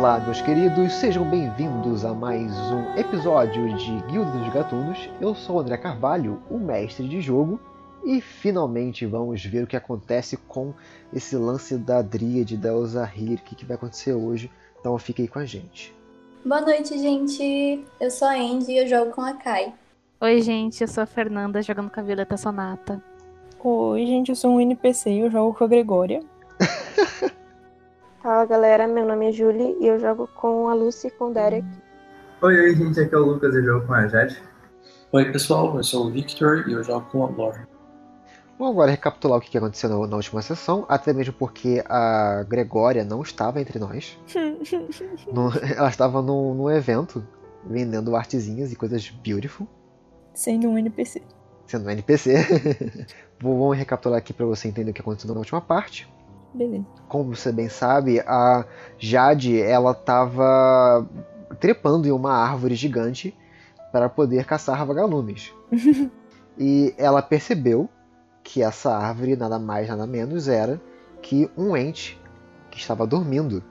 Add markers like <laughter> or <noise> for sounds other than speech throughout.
Olá, meus queridos, sejam bem-vindos a mais um episódio de Guilda dos Gatunos. Eu sou o André Carvalho, o mestre de jogo, e finalmente vamos ver o que acontece com esse lance da Dríade da Elzahir, o que, que vai acontecer hoje. Então fique aí com a gente. Boa noite, gente. Eu sou a Andy e eu jogo com a Kai. Oi, gente, eu sou a Fernanda jogando com a Violeta Sonata. Oi, gente, eu sou um NPC e eu jogo com a Gregória. <laughs> Fala galera, meu nome é Julie e eu jogo com a Lucy e com o Derek. Oi, oi, gente, aqui é o Lucas e eu jogo com a Jade. Oi, pessoal, eu sou o Victor e eu jogo com a Lore. Vamos agora recapitular o que aconteceu na, última sessão, até mesmo porque a Gregória não estava entre nós. <laughs> No- ela estava num, num evento vendendo artezinhas e coisas beautiful, Sendo um NPC. sendo um NPC. <laughs> Vamos recapitular aqui para você entender o que aconteceu na última parte. Beleza. Como você bem sabe, a Jade ela estava trepando em uma árvore gigante para poder caçar vagalumes. <laughs> e ela percebeu que essa árvore nada mais nada menos era que um ente que estava dormindo.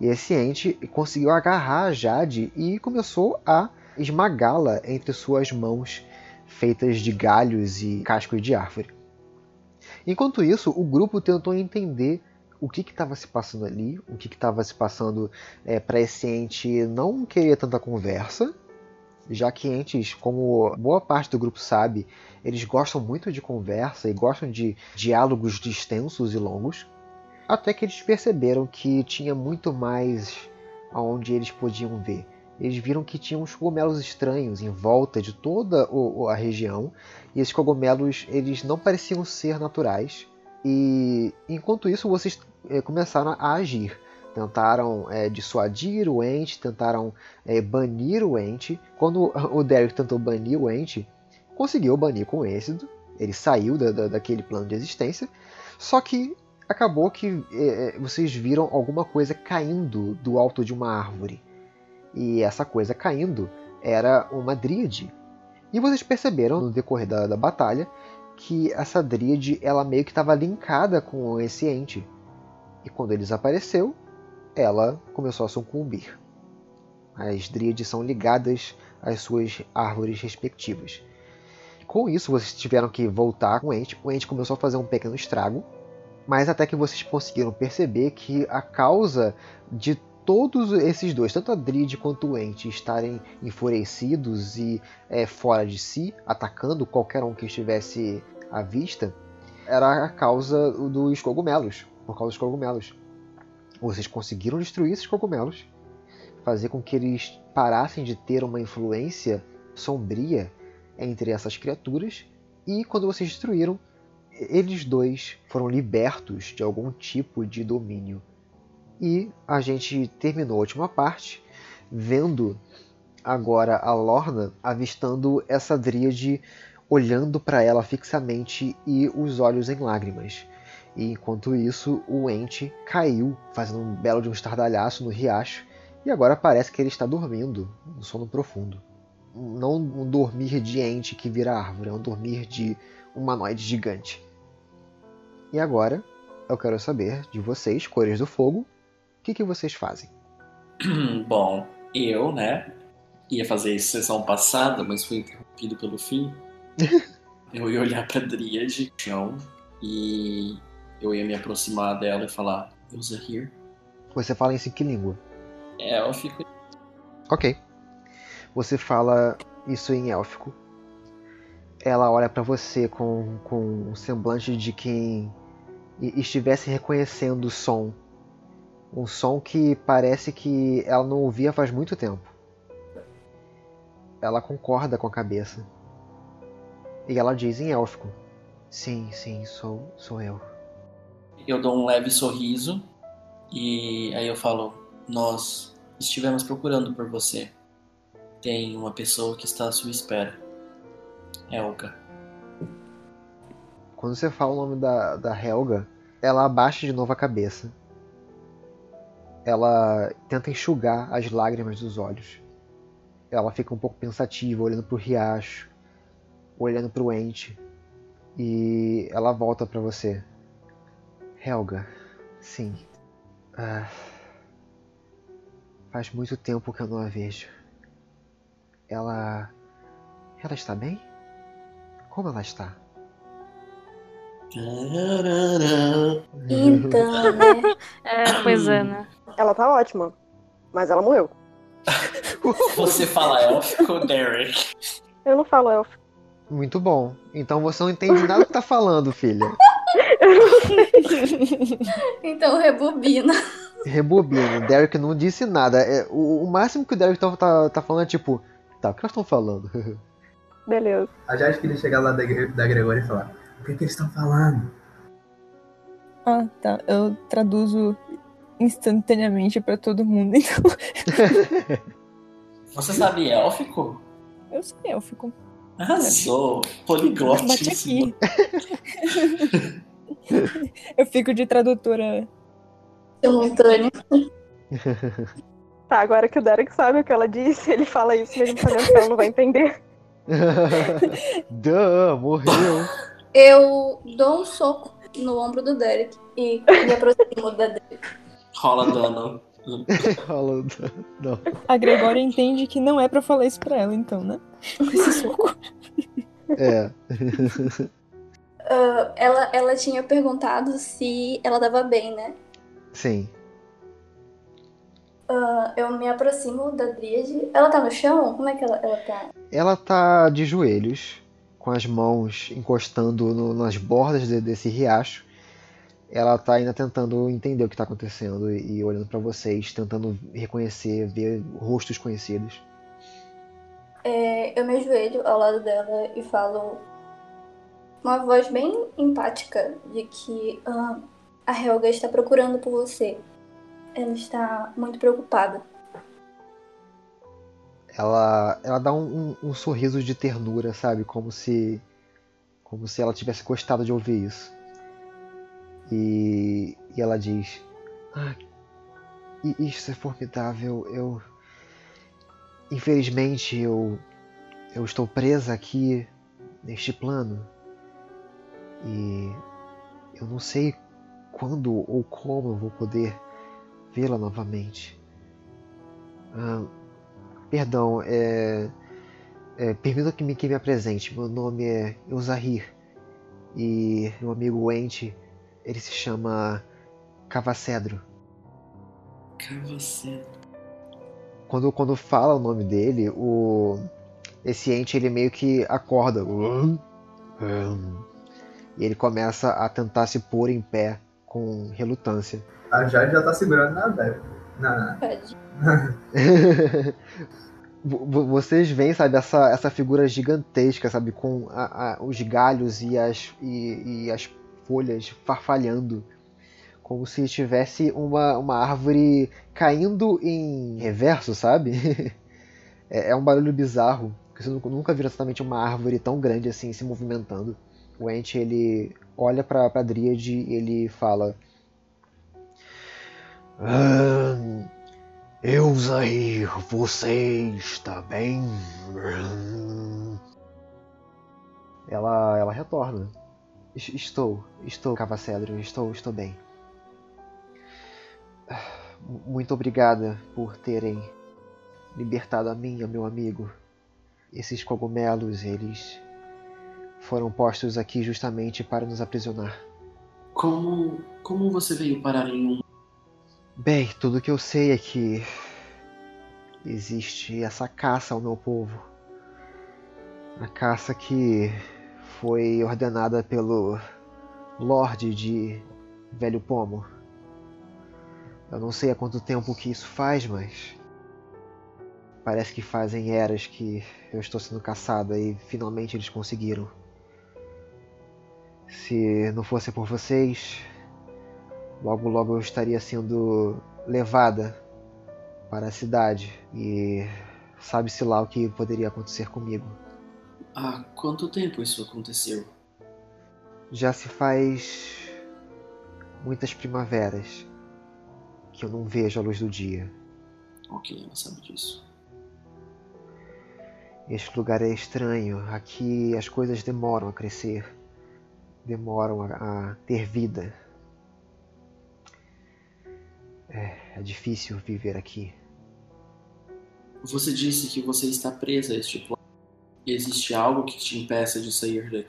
E esse ente conseguiu agarrar a Jade e começou a esmagá-la entre suas mãos feitas de galhos e cascos de árvore. Enquanto isso, o grupo tentou entender o que estava se passando ali, o que estava se passando para esse ente não querer tanta conversa, já que entes, como boa parte do grupo sabe, eles gostam muito de conversa e gostam de diálogos extensos e longos, até que eles perceberam que tinha muito mais aonde eles podiam ver. Eles viram que tinha uns cogumelos estranhos em volta de toda a região, e esses cogumelos eles não pareciam ser naturais. E enquanto isso, vocês eh, começaram a agir. Tentaram eh, dissuadir o ente, tentaram eh, banir o ente. Quando o Derek tentou banir o ente, conseguiu banir com êxito. Ele saiu da, da- daquele plano de existência. Só que acabou que eh, vocês viram alguma coisa caindo do alto de uma árvore. E essa coisa caindo era uma dríade. E vocês perceberam no decorrer da, da batalha que essa dríade ela meio que estava linkada com esse ente. E quando ele desapareceu, ela começou a sucumbir. As dríades são ligadas às suas árvores respectivas. Com isso, vocês tiveram que voltar com o ente. O ente começou a fazer um pequeno estrago, mas até que vocês conseguiram perceber que a causa de todos esses dois, tanto a Dríade quanto o Ente, estarem enfurecidos e é, fora de si, atacando qualquer um que estivesse à vista, era a causa dos cogumelos. Por causa dos cogumelos. Vocês conseguiram destruir esses cogumelos, fazer com que eles parassem de ter uma influência sombria entre essas criaturas, e quando vocês destruíram, eles dois foram libertos de algum tipo de domínio. E a gente terminou a última parte vendo agora a Lorna avistando essa dríade olhando para ela fixamente e os olhos em lágrimas. E enquanto isso, o ente caiu, fazendo um belo de um estardalhaço no riacho, e agora parece que ele está dormindo, no sono profundo. Não um dormir de ente que vira árvore, é um dormir de humanoide gigante. E agora, eu quero saber de vocês, Cores do Fogo, que, que vocês fazem? <clears throat> Bom, eu, né, ia fazer isso sessão passada, mas fui interrompido pelo fim. <laughs> eu ia olhar pra Dríade, chão, e eu ia me aproximar dela e falar, Elsa here. Você fala em que língua? É, eu fico. Ok. Você fala isso em élfico. Ela olha pra você com, com um semblante de quem estivesse reconhecendo o som. Um som que parece que ela não ouvia faz muito tempo. Ela concorda com a cabeça. E ela diz em élfico: Sim, sim, sou, sou eu. Eu dou um leve sorriso, e aí eu falo, nós estivemos procurando por você. Tem uma pessoa que está à sua espera. Helga. Quando você fala o nome da, da Helga, ela abaixa de novo a cabeça. Ela tenta enxugar as lágrimas dos olhos. Ela fica um pouco pensativa, olhando pro riacho, olhando pro ente. E ela volta pra você. Helga, sim. Ah, Faz muito tempo que eu não a vejo. Ela. Ela está bem? Como ela está? Então, né? <laughs> É, pois é, né? Ela tá ótima, mas ela morreu. <laughs> Você fala élfico, Derek. Eu não falo elfo. Muito bom. Então você não entende nada do que tá falando, filha. <laughs> Então rebobina. Rebobina. O Derek não disse nada. É, o, o máximo que o Derek tá, tá, tá falando é tipo. Tá, o que elas estão falando? <laughs> Beleza. A Jade queria chegar lá da, da Gregória e falar: O que, que eles estão falando? Ah, tá. Eu traduzo instantaneamente pra todo mundo, <laughs> então Você sabe élfico? eu sei élfico. Arrasou. Bate Poliglotíssimo. aqui. <laughs> eu fico de tradutora. Simultâneo. Tá, agora que o Derek sabe o que ela disse, ele fala isso mesmo sabendo que ela não vai entender. <laughs> Duh, morreu. Eu dou um soco no ombro do Derek e me aproximo da Derek. Rola dano. <laughs> Falando. Não. A Gregória entende que não é pra falar isso pra ela, então, né? Com esse soco. É. <laughs> Ah, ela, ela tinha perguntado se ela tava bem, né? Sim. Ah, eu me aproximo da Dríade. Ela tá no chão? Como é que ela, ela tá? Ela tá de joelhos, com as mãos encostando no- nas bordas de- desse riacho. Ela tá ainda tentando entender o que tá acontecendo e, e olhando pra vocês, tentando reconhecer, ver rostos conhecidos. É, eu me ajoelho ao lado dela e falo uma voz bem empática de que ah, a Helga está procurando por você. Ela está muito preocupada. Ela, ela dá um, um- um sorriso de ternura, sabe? Como se, como se ela tivesse gostado de ouvir isso. E, e ela diz: ah, Isso é formidável. Eu. Infelizmente, eu. Eu estou presa aqui neste plano. E. Eu não sei quando ou como eu vou poder vê-la novamente. Ah, perdão, é. é permita que me, que me apresente. Meu nome é Eusahir. E meu amigo Ente, ele se chama Cavacedro. Cavacete. Quando, quando fala o nome dele, o esse ente ele meio que acorda. E ele começa a tentar se pôr em pé com relutância. A Jade já tá segurando na Bebe. Na... <laughs> Vocês veem, sabe, essa, essa figura gigantesca, sabe, com a- a- os galhos e as, e, e as folhas farfalhando, como se tivesse uma, uma árvore caindo em reverso, sabe? <laughs> É, é um barulho bizarro, porque você nunca- viu exatamente uma árvore tão grande assim se movimentando. O Ent, ele olha pra, pra Dríade e ele fala... "Ah, Eusair, você está bem? Ela, ela retorna. Es- Estou, estou, Cavacedro, estou, estou bem. Mu- Muito obrigada por terem libertado a mim e ao meu amigo. Esses cogumelos, eles foram postos aqui justamente para nos aprisionar. Como, como você veio parar em um. Bem, tudo que eu sei é que existe essa caça ao meu povo. A caça que foi ordenada pelo Lorde de Velho Pomo. Eu não sei há quanto tempo que isso faz, mas parece que fazem eras que eu estou sendo caçada e finalmente eles conseguiram. Se não fosse por vocês, logo logo eu estaria sendo levada para a cidade e sabe-se lá o que poderia acontecer comigo. Há quanto tempo isso aconteceu? Já se faz muitas primaveras que eu não vejo a luz do dia. Ok, ela sabe disso. Este lugar é estranho. Aqui as coisas demoram a crescer, demoram a, a ter vida. É, é difícil viver aqui. Você disse que você está presa a este plano. Existe algo que te impeça de sair daqui?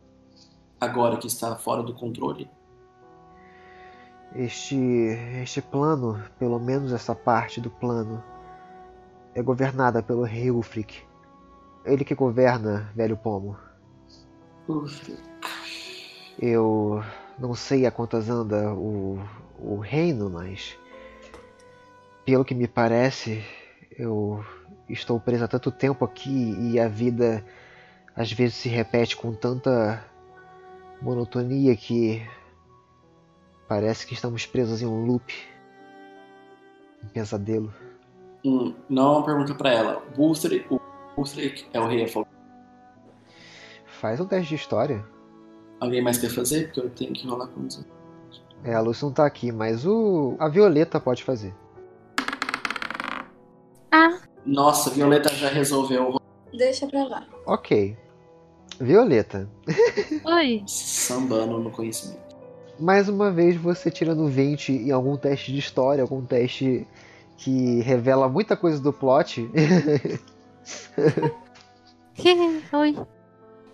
Agora que está fora do controle? Este, este plano, pelo menos essa parte do plano, é governada pelo rei Ulfric. Ele que governa, velho pomo. Uf, Eu não sei a quantas anda o, o reino, mas pelo que me parece, eu estou preso há tanto tempo aqui e a vida às vezes se repete com tanta monotonia que parece que estamos presos em um loop, um pesadelo. hum, não é uma pergunta pra ela. Bulthric, o Bulthric é o rei afogado. Faz um teste de história. Alguém mais quer fazer? Porque eu tenho que rolar com isso. É, a Lucy não tá aqui, mas o a Violeta pode fazer. Ah, Nossa, Violeta já resolveu Deixa pra lá. Ok. Violeta, oi. sambando no conhecimento. mais uma vez você tirando 20 em algum teste de história, algum teste que revela muita coisa do plot. oi.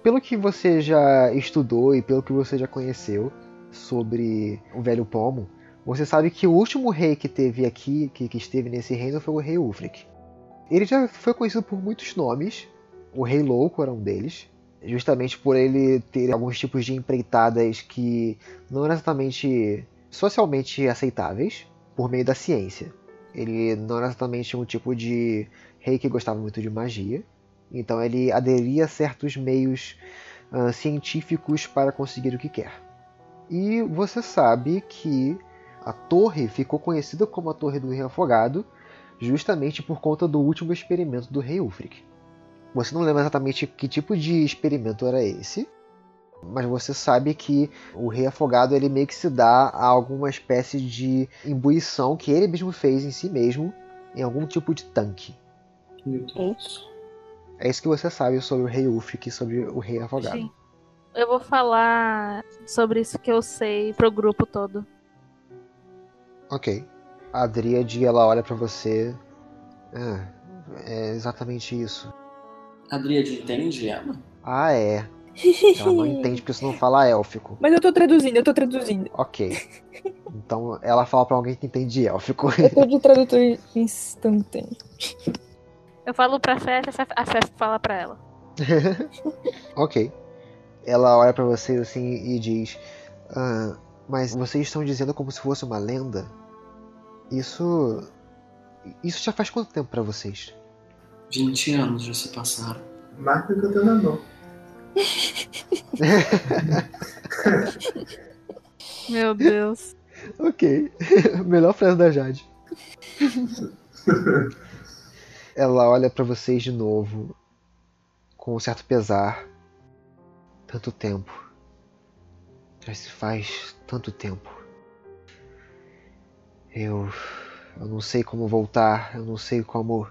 pelo que você já estudou e pelo que você já conheceu sobre o velho pomo, você sabe que o último rei que teve aqui, que, que esteve nesse reino, foi o rei Ulfric. Ele já foi conhecido por muitos nomes. O rei louco era um deles, justamente por ele ter alguns tipos de empreitadas que não eram exatamente socialmente aceitáveis por meio da ciência. Ele não era exatamente um tipo de rei que gostava muito de magia, então ele aderia a certos meios ah, científicos para conseguir o que quer. E você sabe que a torre ficou conhecida como a Torre do Rei Afogado justamente por conta do último experimento do Rei Ulfric. Você não lembra exatamente que tipo de experimento era esse, mas você sabe que o Rei Afogado ele meio que se dá a alguma espécie de imbuição que ele mesmo fez em si mesmo em algum tipo de tanque. Meu Deus. É isso que você sabe sobre o Rei Ulfric e sobre o Rei Afogado. Sim. Eu vou falar sobre isso que eu sei pro grupo todo. Ok. A Dríade, ela olha pra você. Ah, é exatamente isso. A Dríade entende ela? Ah, é. Ela não <laughs> entende porque você não fala élfico. Mas eu tô traduzindo, eu tô traduzindo. Ok. Então ela fala pra alguém que entende élfico. Eu tô de tradutor instantâneo. Eu falo pra Fef, a Fef fala pra ela. <laughs> ok. Ela olha pra vocês assim e diz: "Ah, Mas vocês estão dizendo como se fosse uma lenda? Isso. Isso já faz quanto tempo pra vocês? 20 anos já se passaram. Marca que eu tenho na mão. <laughs> Meu Deus. Ok. <laughs> Melhor frase da Jade. <laughs> Ela olha pra vocês de novo, com um certo pesar. Tanto tempo. Já se faz tanto tempo. Eu. Eu não sei como voltar, eu não sei como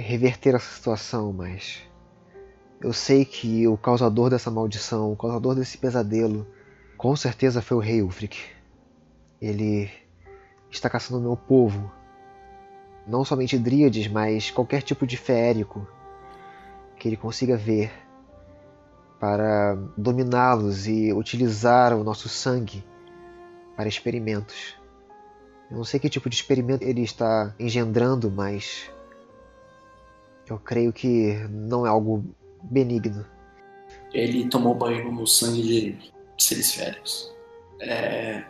reverter essa situação, mas. Eu sei que o causador dessa maldição, o causador desse pesadelo, com certeza foi o rei Ulfric. Ele está caçando meu povo. Não somente dríades, mas qualquer tipo de feérico que ele consiga ver para dominá-los e utilizar o nosso sangue para experimentos. Eu não sei que tipo de experimento ele está engendrando, mas eu creio que não é algo benigno. Ele tomou banho no sangue de seres féricos. É...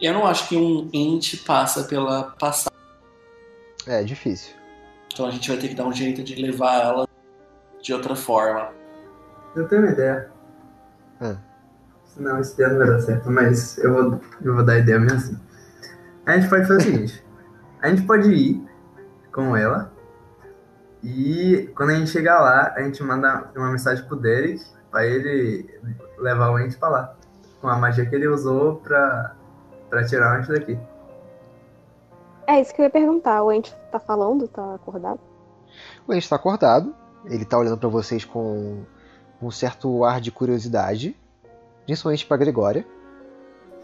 Eu não acho que um ente passa pela passagem. É difícil. Então a gente vai ter que dar um jeito de levar ela de outra forma. Eu tenho uma ideia. Ah. Não, esse ideia não vai dar certo, mas eu vou, eu vou dar a ideia mesmo assim. A gente pode fazer o <laughs> seguinte: a gente pode ir com ela e quando a gente chegar lá, a gente manda uma mensagem pro Derek pra ele levar o ente pra lá. Com a magia que ele usou pra, pra tirar o ente daqui. É isso que eu ia perguntar. O Ente tá falando? Tá acordado? O Ente está acordado, ele está olhando para vocês com um certo ar de curiosidade, principalmente para Gregória.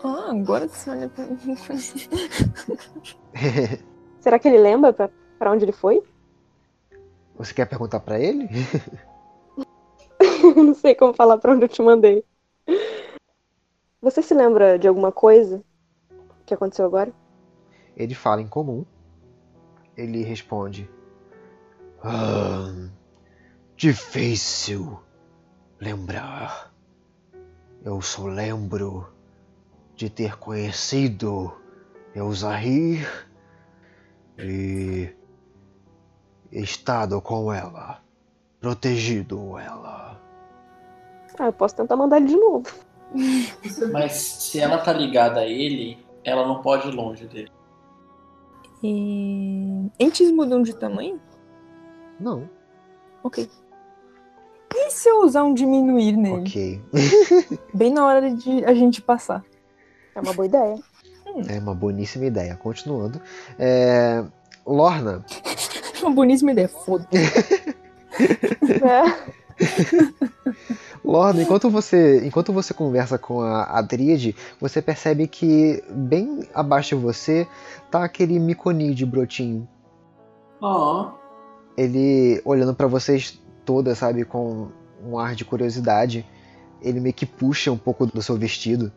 Ah, agora você olha pra mim. <laughs> Será que ele lembra pra, pra onde ele foi? Você quer perguntar pra ele? <laughs> Não sei como falar pra onde eu te mandei. Você se lembra de alguma coisa que aconteceu agora? Ele fala em comum. Ele responde: ah, Difícil lembrar. Eu só lembro de ter conhecido Elzahir e estado com ela, protegido ela. Ah, eu posso tentar mandar ele de novo. <laughs> Mas se ela tá ligada a ele, ela não pode ir longe dele. E... Entes mudam de tamanho? Não. Ok. E se eu usar um diminuir nele? Ok. <laughs> Bem na hora de a gente passar. É uma boa ideia. É uma boníssima ideia. Continuando. É... Lorna, <laughs> Uma boníssima ideia, foda É. Lorna, enquanto você, enquanto você conversa com a, a Dríade, você percebe que bem abaixo de você tá aquele Miconi de brotinho. Ó, Ele olhando pra vocês todas, sabe, com um ar de curiosidade. Ele meio que puxa um pouco do seu vestido.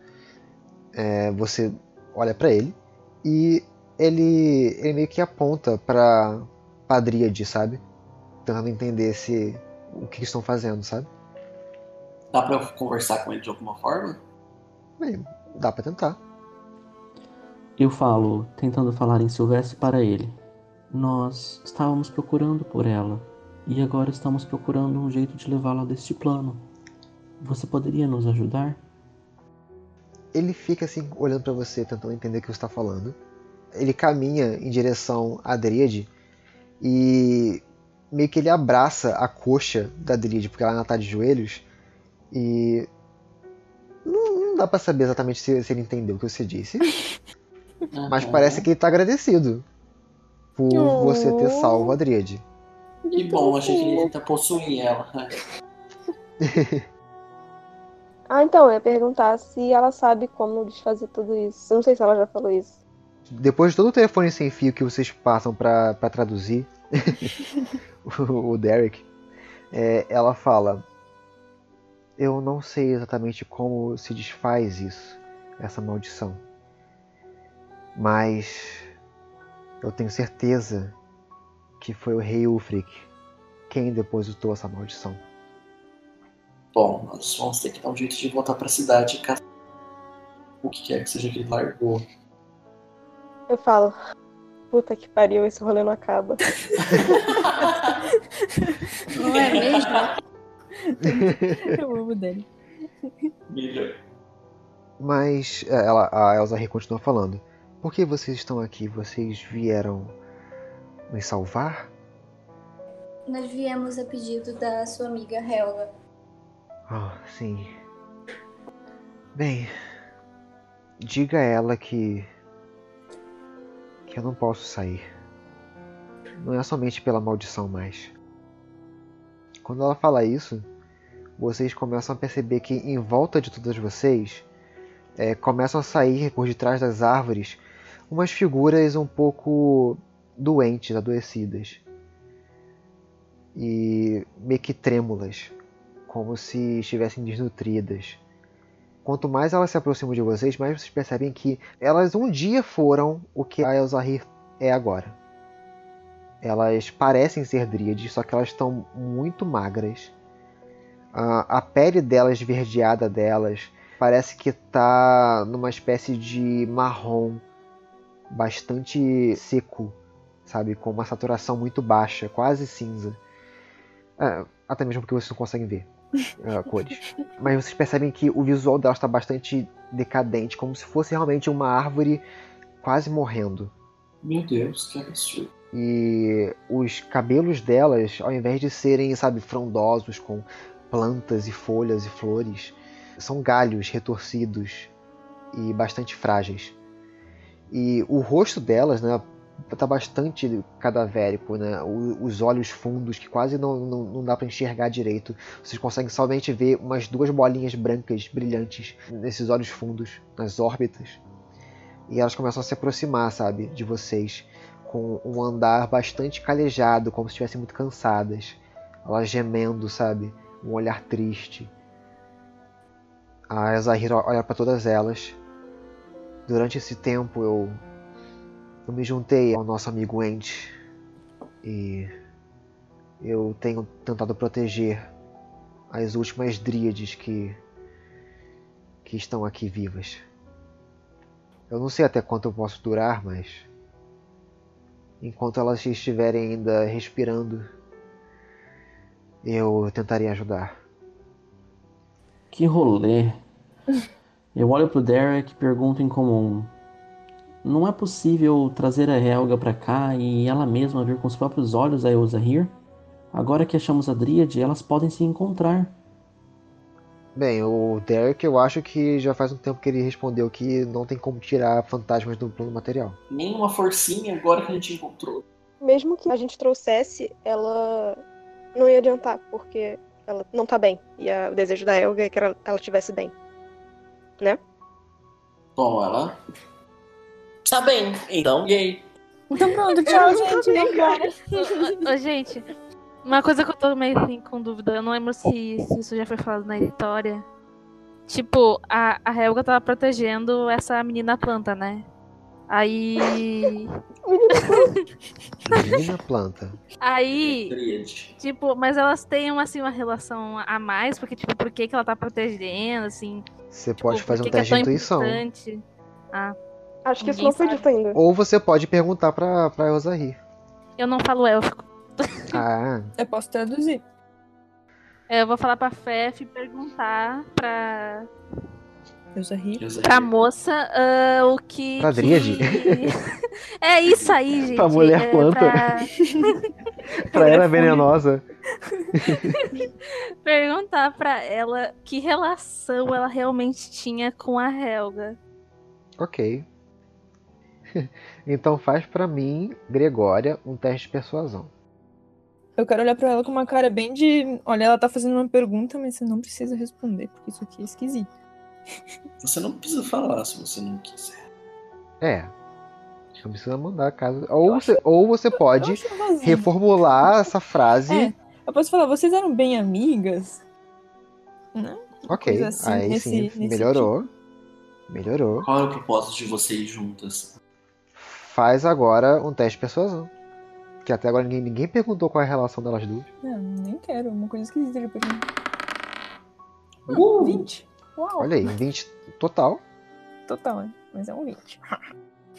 É, você olha pra ele e ele, ele meio que aponta pra, pra Dríade, sabe? Tentando entender se o que estão fazendo, sabe? dá pra eu conversar com ele de alguma forma? Bem, dá pra tentar. Eu falo, tentando falar em Silvestre para ele. Nós estávamos procurando por ela e agora estamos procurando um jeito de levá-la deste plano. Você poderia nos ajudar? Ele fica assim, olhando pra você, tentando entender o que você está falando. Ele caminha em direção à Dríade e meio que ele abraça a coxa da Dríade, porque ela ainda tá de joelhos. E não, não dá pra saber exatamente se, se ele entendeu o que você disse, <laughs> mas parece que ele tá agradecido por Oh. você ter salvo a Dríade. Que bom, achei que ele ia tentar possuir ela. <laughs> Ah, então, eu ia perguntar se ela sabe como desfazer tudo isso. Eu não sei se ela já falou isso. Depois de todo o telefone sem fio que vocês passam pra pra traduzir <laughs> <laughs> o, o Derek, é, ela fala: Eu não sei exatamente como se desfaz isso, essa maldição. Mas eu tenho certeza que foi o rei Ulfric quem depositou essa maldição. Bom, nós vamos ter que dar um jeito de voltar pra cidade e caçar o que quer que seja que ele largou. Eu falo, puta que pariu, esse rolê não acaba. Não é mesmo? <laughs> Eu amo dele. Mas é, ela, a Elsa Rey continua falando: Por que vocês estão aqui? Vocês vieram me salvar? Nós viemos a pedido da sua amiga Helga. Ah, sim. Bem, diga a ela que. Que eu não posso sair. Não é somente pela maldição mais. Quando ela fala isso, vocês começam a perceber que em volta de todas vocês é, começam a sair por detrás das árvores umas figuras um pouco doentes, adoecidas. E meio que trêmulas como se estivessem desnutridas. Quanto mais elas se aproximam de vocês, mais vocês percebem que elas um dia foram o que a Elzahir é agora. Elas parecem ser dríades, só que elas estão muito magras. A, a pele delas, esverdeada delas, parece que está numa espécie de marrom bastante seco, sabe? Com uma saturação muito baixa, quase cinza. Ah, até mesmo porque vocês não conseguem ver ah, cores. Mas vocês percebem que o visual dela está bastante decadente, como se fosse realmente uma árvore quase morrendo. Meu Deus, que absurdo. E os cabelos delas, ao invés de serem, sabe, frondosos com plantas e folhas e flores, são galhos retorcidos e bastante frágeis. E o rosto delas, né, tá bastante cadavérico, né? Os olhos fundos que quase não, não, não dá para enxergar direito. Vocês conseguem somente ver umas duas bolinhas brancas brilhantes nesses olhos fundos, nas órbitas. E elas começam a se aproximar, sabe, de vocês, com um andar bastante calejado, como se estivessem muito cansadas. Elas gemendo, sabe? Um olhar triste. A Zahira olha para todas elas. Durante esse tempo eu, eu me juntei ao nosso amigo Ent e eu tenho tentado proteger as últimas dríades que que estão aqui vivas. Eu não sei até quanto eu posso durar, mas enquanto elas estiverem ainda respirando, eu tentarei ajudar. Que rolê. Eu olho pro Derek e pergunto em comum. Não é possível trazer a Helga pra cá e ela mesma ver com os próprios olhos a Elzahir? Agora que achamos a Dríade, elas podem se encontrar. Bem, o Derek eu acho que já faz um tempo que ele respondeu que não tem como tirar fantasmas do plano material. Nem uma forcinha agora que a gente encontrou. Mesmo que a gente trouxesse, ela não ia adiantar, porque ela não tá bem. E a- o desejo da Helga é que ela, ela estivesse bem. Né? Bom, ela. Está bem, então, yay. Então pronto, tchau, gente. Ô, ô, gente, uma coisa que eu tô meio assim, com dúvida, eu não lembro se, se isso já foi falado na história. Tipo, a, a Helga tava protegendo essa menina planta, né? Aí. Menina planta. Aí. Tipo, mas elas têm uma, assim, uma relação a mais, porque, tipo, por que, que ela tá protegendo, assim? Você Tipo, pode fazer um é teste de tão intuição. importante? Ah, Acho que isso não foi sabe. dito ainda. Ou você pode perguntar pra, pra Elzahir. eu não falo élfico. Ah, <laughs> Eu posso traduzir. É, Eu vou falar pra Fef e perguntar pra, Eu só ri. Pra moça ah, o que. Pra Dríade? que- <laughs> é isso aí, gente. Pra mulher é, planta. pra <laughs> pra ela é venenosa. perguntar pra ela que relação ela realmente tinha com a Helga. Ok. <laughs> Então faz pra mim, Gregória, um teste de persuasão. Eu quero olhar pra ela com uma cara bem de. Olha, ela tá fazendo uma pergunta, mas você não precisa responder, porque isso aqui é esquisito. <laughs> Você não precisa falar se você não quiser. É. Não precisa mandar caso. Ou você, ou você pode Eu reformular essa frase. É. Eu posso falar, vocês eram bem amigas? Não? ok. assim, Aí nesse- sim, nesse melhorou. Melhorou. Qual é o propósito de vocês juntas? Faz agora um teste de persuasão. Que até agora ninguém, ninguém perguntou qual é a relação delas duas. Não, nem quero. Uma coisa esquisita de perguntar. Uh! 20. Uau. Olha aí, 20 total. Total, né? Mas é um 20.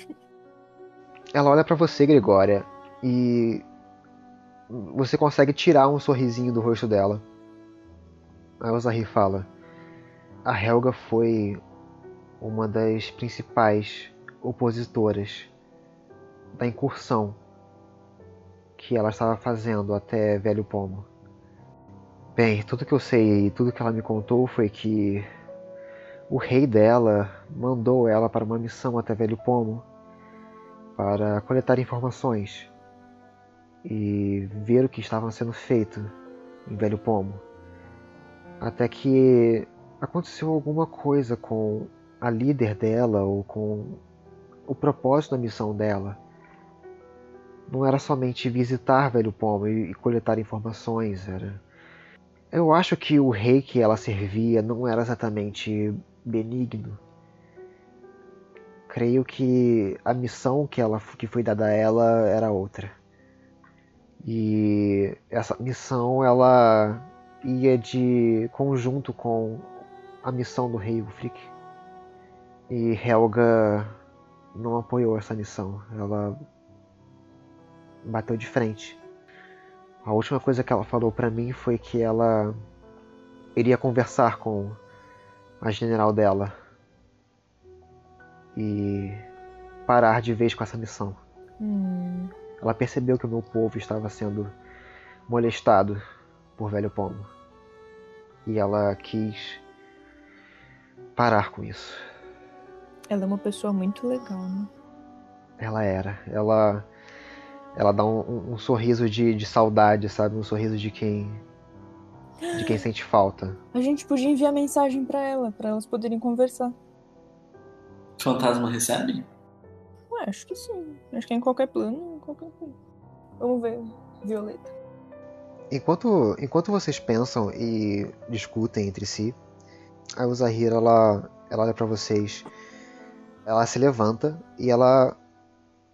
<laughs> Ela olha pra você, Gregória, e você consegue tirar um sorrisinho do rosto dela. A Elzahir fala: A Helga foi uma das principais opositoras da incursão que ela estava fazendo até Velho Pomo. Bem, tudo que eu sei e tudo que ela me contou foi que o rei dela mandou ela para uma missão até Velho Pomo para coletar informações e ver o que estava sendo feito em Velho Pomo. Até que aconteceu alguma coisa com a líder dela ou com o propósito da missão dela. Não era somente visitar Velho Pomo e, coletar informações, era. Eu acho que o rei que ela servia não era exatamente benigno creio que a missão que ela que foi dada a ela era outra. E essa missão ela ia de conjunto com a missão do rei Ulfric. E Helga não apoiou essa missão. Ela bateu de frente. A última coisa que ela falou para mim foi que ela iria conversar com a general dela e parar de vez com essa missão. Hum. Ela percebeu que o meu povo estava sendo molestado por Velho Pomo. E ela quis parar com isso. Ela é uma pessoa muito legal, né? Ela era. Ela ela dá um, um- um sorriso de, de saudade, sabe? Um sorriso de quem de quem sente falta. A gente podia enviar mensagem pra ela, pra elas poderem conversar. Fantasma recebe? Acho que sim. Acho que é em qualquer plano, em qualquer plano. Vamos ver, Violeta. Enquanto, enquanto vocês pensam e discutem entre si, a Uzahira ela, ela olha pra vocês, ela se levanta e ela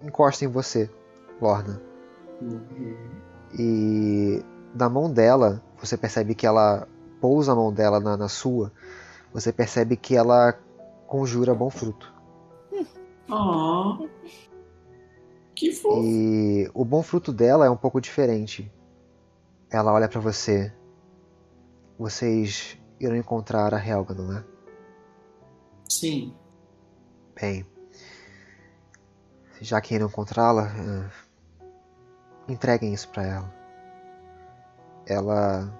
encosta em você, Lorna. E da mão dela, você percebe que ela pousa a mão dela na, na sua, você percebe que ela conjura bom fruto. Oh. Que fofo. E o bom fruto dela é um pouco diferente. Ela olha pra você. Vocês irão encontrar a Helga, não é? Sim. Bem, já que irão encontrá-la, eh, entreguem isso pra ela. Ela,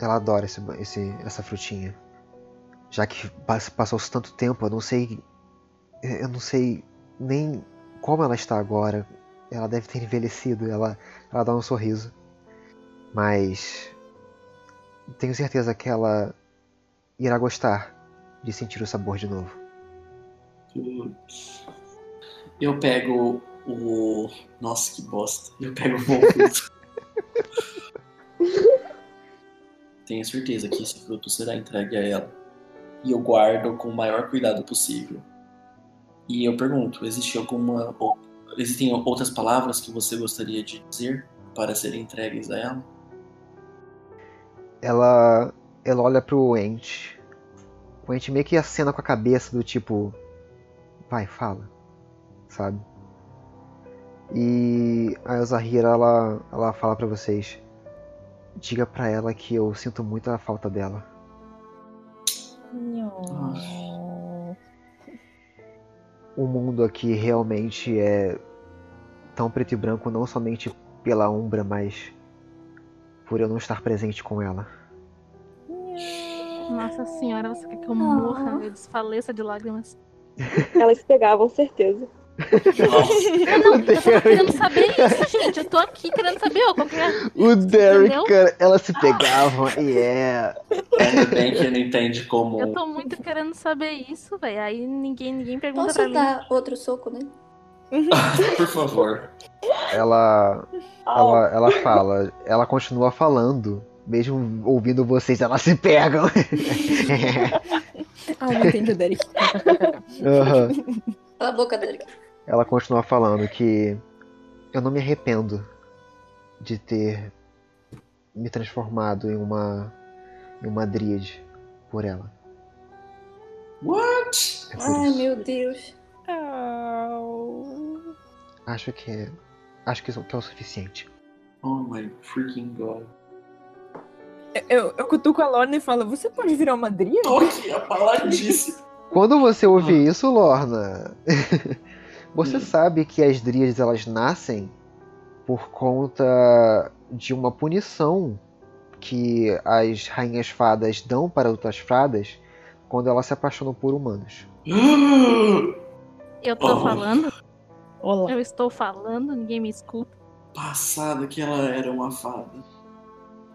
ela adora esse, esse, essa frutinha. Já que pas- passou-se tanto tempo, eu não sei, eu não sei nem como ela está agora. Ela deve ter envelhecido. Ela, ela dá um sorriso, mas tenho certeza que ela irá gostar de sentir o sabor de novo. Eu pego o. Nossa, que bosta. Eu pego o bom fruto. Tenho certeza que esse fruto será entregue a ela. E eu guardo com o maior cuidado possível. E eu pergunto: existe alguma. ou- Existem outras palavras que você gostaria de dizer para serem entregues a ela? ela ela olha pro Ent. O Ent meio que acena com a cabeça do tipo, vai, fala, sabe? E a Elzahira ela ela fala pra vocês, diga pra ela que eu sinto muito a falta dela. O mundo aqui realmente é tão preto e branco não somente pela Umbra, mas por eu não estar presente com ela. Nossa senhora, você quer que eu morra? Eu desfaleça de lágrimas. Elas se pegavam, certeza. Eu não, eu tava querendo saber isso, gente. Eu tô aqui querendo saber, ó, qualquer. O Derek, Entendeu? cara, elas se pegavam e é. Ainda bem que ele entende como. Eu tô muito querendo saber isso, velho. Aí ninguém, ninguém pergunta Posso pra mim. dar outro soco nele? <laughs> Por favor. Ela, ela, ela fala, ela continua falando, mesmo ouvindo vocês, elas se pegam. <laughs> Ah, não entendi o Derek. Aham. Cala a boca dele. Ela continua falando que eu não me arrependo de ter me transformado em uma em uma dríade por ela. What? É por Ai, isso. meu Deus. Acho que é, acho que é o suficiente. Oh my freaking god. Eu, eu cutuco a Lorna e falo, você pode virar uma dria? Tô aqui apaladíssimo. Quando você ouve isso, Lorna, <laughs> você Hum. sabe que as dríades elas nascem por conta de uma punição que as rainhas fadas dão para outras fadas quando elas se apaixonam por humanos. Eu tô Oh. falando, Olá. eu estou falando, ninguém me escuta. Passado que ela era uma fada.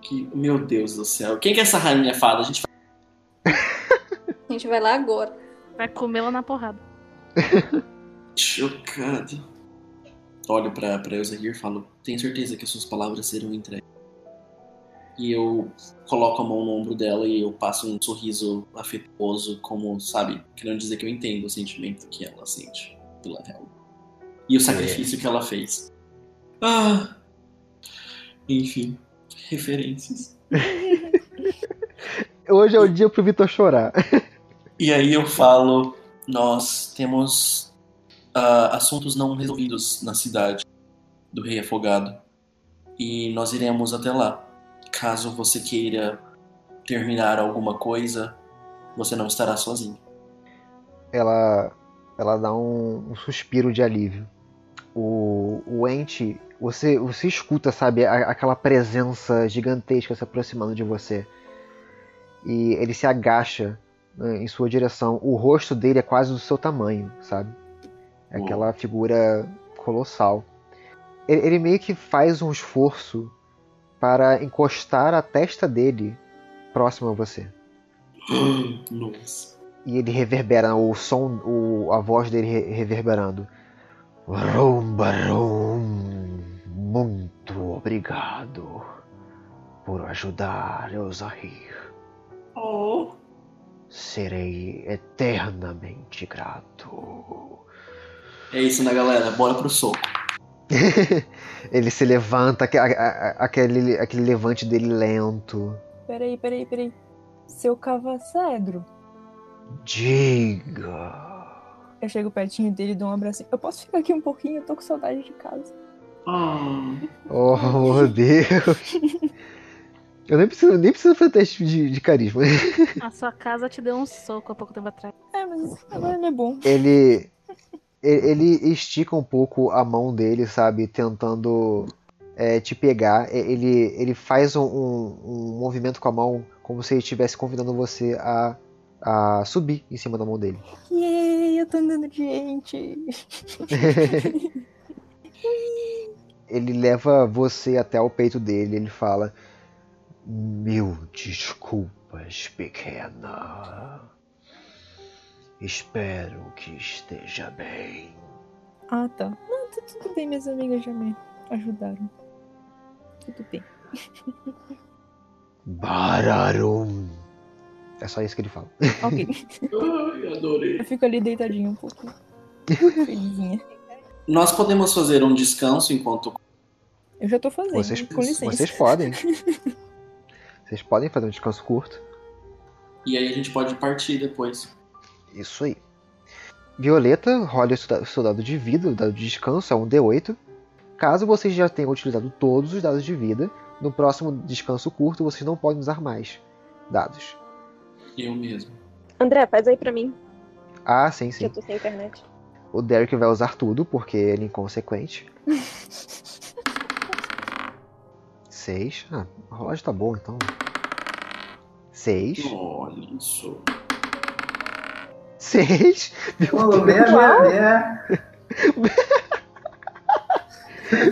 Que, meu Deus do céu. Quem que é essa rainha fada? A gente <laughs> A gente vai lá agora. Vai comê-la na porrada. <laughs> Chocado. Olho pra, pra Elzahir e falo: Tenho certeza que as suas palavras serão entregues. E eu coloco a mão no ombro dela e eu passo um sorriso afetuoso, como, sabe, querendo dizer que eu entendo o sentimento que ela sente pela Helga. E o sacrifício que ela fez. Ah! Enfim, referências. <laughs> Hoje é o dia pro Vitor chorar. E aí eu falo: Nós temos ah, assuntos não resolvidos na cidade do Rei Afogado. E nós iremos até lá. Caso você queira terminar alguma coisa, você não estará sozinho. Ela, ela dá um, um suspiro de alívio. O, o Ent, você, você escuta, sabe, a- aquela presença gigantesca se aproximando de você. E ele se agacha né, em sua direção. O rosto dele é quase do seu tamanho, sabe? É Uou. aquela figura colossal. Ele, ele meio que faz um esforço para encostar a testa dele próximo a você. <gasps> Nossa. e ele reverbera o som, o, a voz dele re- reverberando. Rumbarum, muito obrigado por ajudar Elzahir. Oh. Serei eternamente grato. É isso, né, galera? Bora pro soco. <laughs> Ele se levanta, aque- a- a- aquele, aquele levante dele lento. Peraí, peraí, peraí. Seu cavacedro. Diga. Eu chego pertinho dele e dou um abracinho. Eu posso ficar aqui um pouquinho? Eu tô com saudade de casa. Ah. Oh, meu Deus. Eu nem preciso, nem preciso fazer teste de, de carisma. A sua casa te deu um soco há pouco tempo atrás. É, mas agora não é bom. Ele, ele estica um pouco a mão dele, sabe? Tentando é, te pegar. Ele, ele faz um, um- um movimento com a mão como se ele estivesse convidando você a, a subir em cima da mão dele. Yay, eu tô andando de gente. <laughs> ele leva você até o peito dele. Ele fala: Mil desculpas, pequena. Espero que esteja bem. Ah, tá. Não, tá tudo bem, minhas amigas já me ajudaram. Tudo bem. <laughs> Bararum. É só isso que ele fala. <laughs> Ok. Ai, adorei. Eu fico ali deitadinho um pouco. <laughs> Felizinha. Nós podemos fazer um descanso enquanto. Eu já tô fazendo, Vocês, com licença. vocês podem. Vocês podem fazer um descanso curto. E aí a gente pode partir depois. Isso aí. Violeta, role o seu- dado de vida, o dado de descanso, é um D8. Caso vocês já tenham utilizado todos os dados de vida, no próximo descanso curto vocês não podem usar mais dados. Eu mesmo. André, faz aí pra mim, Ah, sim, que sim. eu tô sem internet. O Derek vai usar tudo, porque ele é inconsequente. <laughs> Seis. Ah, a rolagem tá boa, então. Seis. Olha isso. Seis. Rolou meia, meia, meia. <laughs>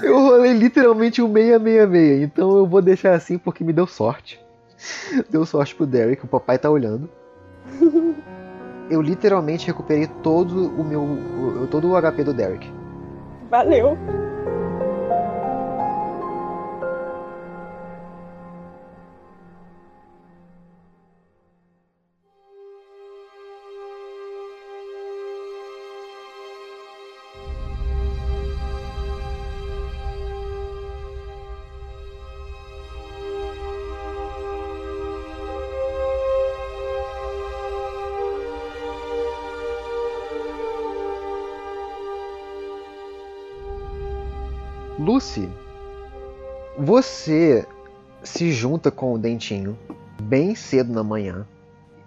Eu rolei literalmente um 666, então eu vou deixar assim porque me deu sorte. Deu sorte pro Derek, o papai tá olhando. <laughs> Eu literalmente recuperei todo o meu. todo o HP do Derek. Valeu. Lucy, você se junta com o Dentinho bem cedo na manhã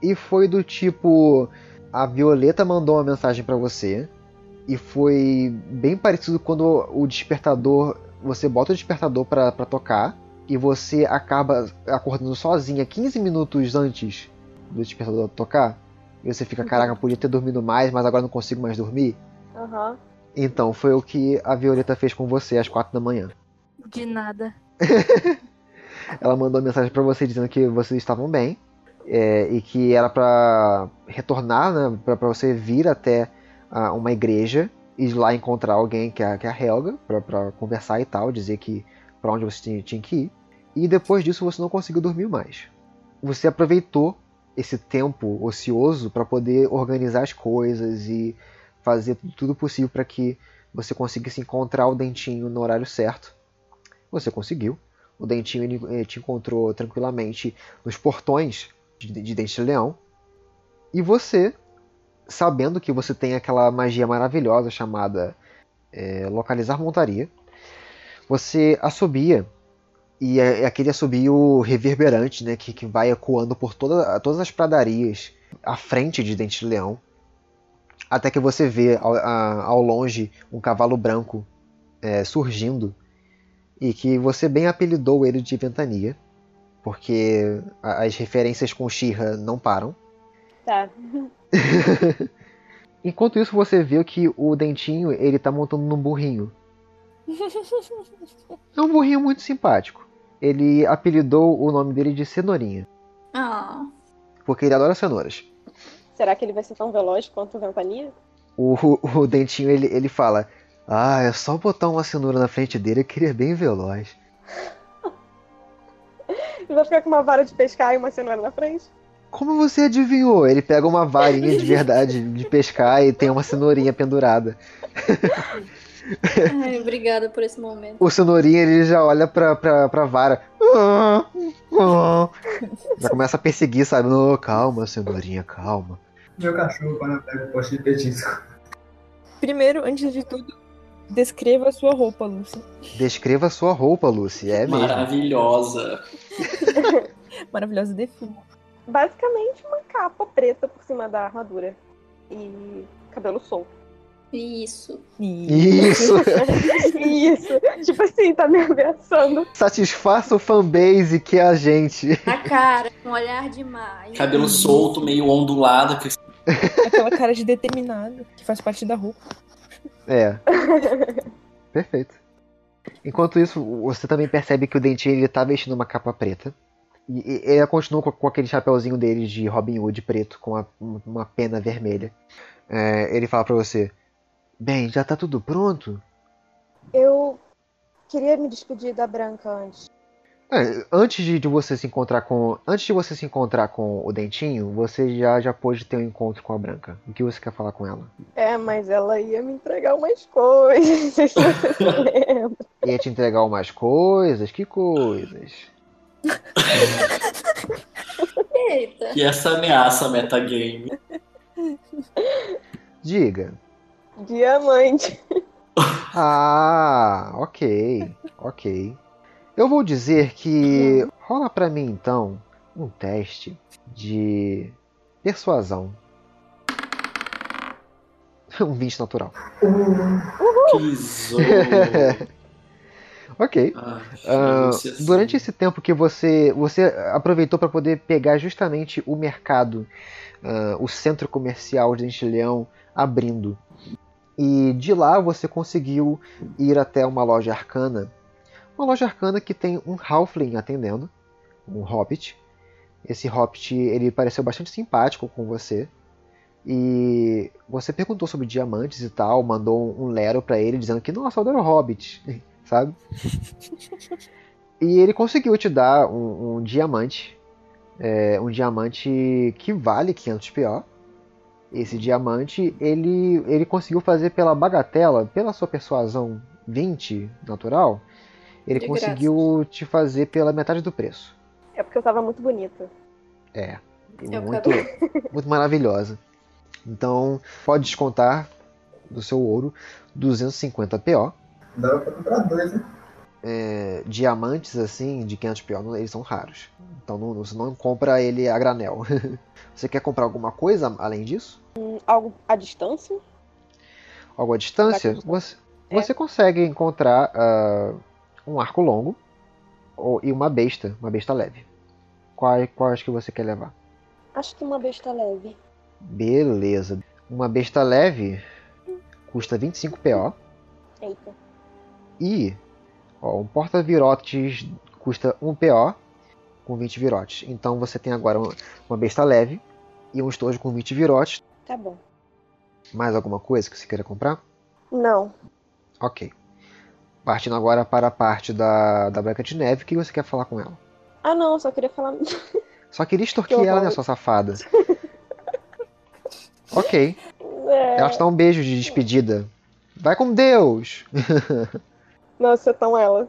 e foi do tipo a Violeta mandou uma mensagem pra você e foi bem parecido quando o despertador você bota o despertador pra tocar e você acaba acordando sozinha 15 minutos antes do despertador tocar e você fica caraca podia ter dormido mais mas agora não consigo mais dormir Aham. Então foi o que a Violeta fez com você às quatro da manhã De nada. <laughs> ela mandou uma mensagem pra você dizendo que vocês estavam bem é, e que era pra retornar, né, pra, pra você vir até ah, uma igreja e lá encontrar alguém que é, que é a Helga pra, pra conversar e tal, dizer que pra onde você tinha, tinha que ir. E depois disso você não conseguiu dormir mais. Você aproveitou esse tempo ocioso para poder organizar as coisas e fazer tudo possível para que você conseguisse encontrar o dentinho no horário certo. Você conseguiu. O Dentinho ele, eh, te encontrou tranquilamente nos portões de, de Dente de Leão. E você, sabendo que você tem aquela magia maravilhosa chamada eh, Localizar Montaria, você assobia. E é, é aquele assobio reverberante né, que, que vai ecoando por toda, todas as pradarias à frente de Dente de Leão. Até que você vê ao, a- ao longe um cavalo branco eh, surgindo e que você bem apelidou ele de Ventania, porque a- as referências com Shira não param. Tá. <laughs> Enquanto isso, você vê que o Dentinho ele tá montando num burrinho. <laughs> É um burrinho muito simpático. Ele apelidou o nome dele de Cenourinha, Ah, porque ele adora cenouras. Será que ele vai ser tão veloz quanto o Ventania? O, o Dentinho ele, ele fala: Ah, é só botar uma cenoura na frente dele que ele é bem veloz. <laughs> Ele vai ficar com uma vara de pescar e uma cenoura na frente? Como você adivinhou? Ele pega uma varinha de verdade <laughs> de pescar e tem uma cenourinha pendurada. Ai, obrigada por esse momento. O cenourinha ele já olha pra, pra, pra vara. Ah, <laughs> ah. Já começa a perseguir, sabe? Não, calma, cenourinha, calma. Meu cachorro, quando eu pego o poste de petisco. Primeiro, antes de tudo, descreva a sua roupa, Lucy. Descreva a sua roupa, Lucy. É mesmo. Maravilhosa. <laughs> Maravilhosa defina. Basicamente uma capa preta por cima da armadura. E cabelo solto. Isso. Isso! <laughs> Isso. Tipo assim, tá me ameaçando. Satisfaça o fanbase que é a gente. A cara, um olhar de mar. Cabelo solto, meio ondulado. que- <laughs> Aquela cara de determinado que faz parte da roupa. É. <laughs> Perfeito. Enquanto isso, você também percebe que o Dentinho ele tá vestindo uma capa preta. E e ele continua com, com aquele chapeuzinho dele de Robin Hood preto com a- uma pena vermelha. É, ele fala pra você: Bem, já tá tudo pronto? Eu queria me despedir da Branca antes. É, antes de, de você se encontrar com. Antes de você se encontrar com o Dentinho, você já, já pôde ter um encontro com a Branca. O que você quer falar com ela? É, mas ela ia me entregar umas coisas. <laughs> Ia te entregar umas coisas? Que coisas? Eita. E essa ameaça metagame. Diga. Diamante. Ah, ok, ok. Eu vou dizer que rola pra mim então um teste de persuasão. <laughs> Um 20 natural. Que zorro. <laughs> Ok. Ah, assim. durante esse tempo que você você aproveitou para poder pegar justamente o mercado, ah, o centro comercial de Dente Leão abrindo. E de lá você conseguiu ir até uma loja arcana. Uma loja arcana que tem um Halfling atendendo, um Hobbit. Esse Hobbit ele pareceu bastante simpático com você. E você perguntou sobre diamantes e tal, mandou um lero para ele dizendo que nossa, eu adoro Hobbit, <laughs> sabe? <laughs> E ele conseguiu te dar um, um diamante. é, um diamante que vale 500 PO. Esse diamante ele, ele conseguiu fazer pela bagatela, pela sua persuasão 20 natural. Ele De conseguiu te fazer pela metade do preço. É porque eu tava muito bonita. É. Eu Muito, <laughs> muito maravilhosa. Então, pode descontar do seu ouro 250 PO. Dava pra comprar dois, né? é, diamantes assim de 500 PO, eles são raros. Então não, você não compra ele a granel. <laughs> você quer comprar alguma coisa além disso? Algo à distância? Algo à distância? Você, É. você consegue encontrar ah, um arco longo ou, e uma besta, uma besta leve. Qual, quais que você quer levar? Acho que uma besta leve. Beleza. Uma besta leve custa 25 PO Eita. e ó, um porta-virotes custa 1 PO com 20 virotes. Então você tem agora uma- uma besta leve e um estojo com 20 virotes. Tá bom. Mais alguma coisa que você queira comprar? Não. Ok. Partindo agora para a parte da, da Branca de Neve, o que você quer falar com ela? Ah, não, só queria falar. <laughs> Só queria extorquir Que ela, né, sua safada? <laughs> ok. É... Ela te dá um beijo de despedida. Vai com Deus! <laughs> Nossa, tão ela.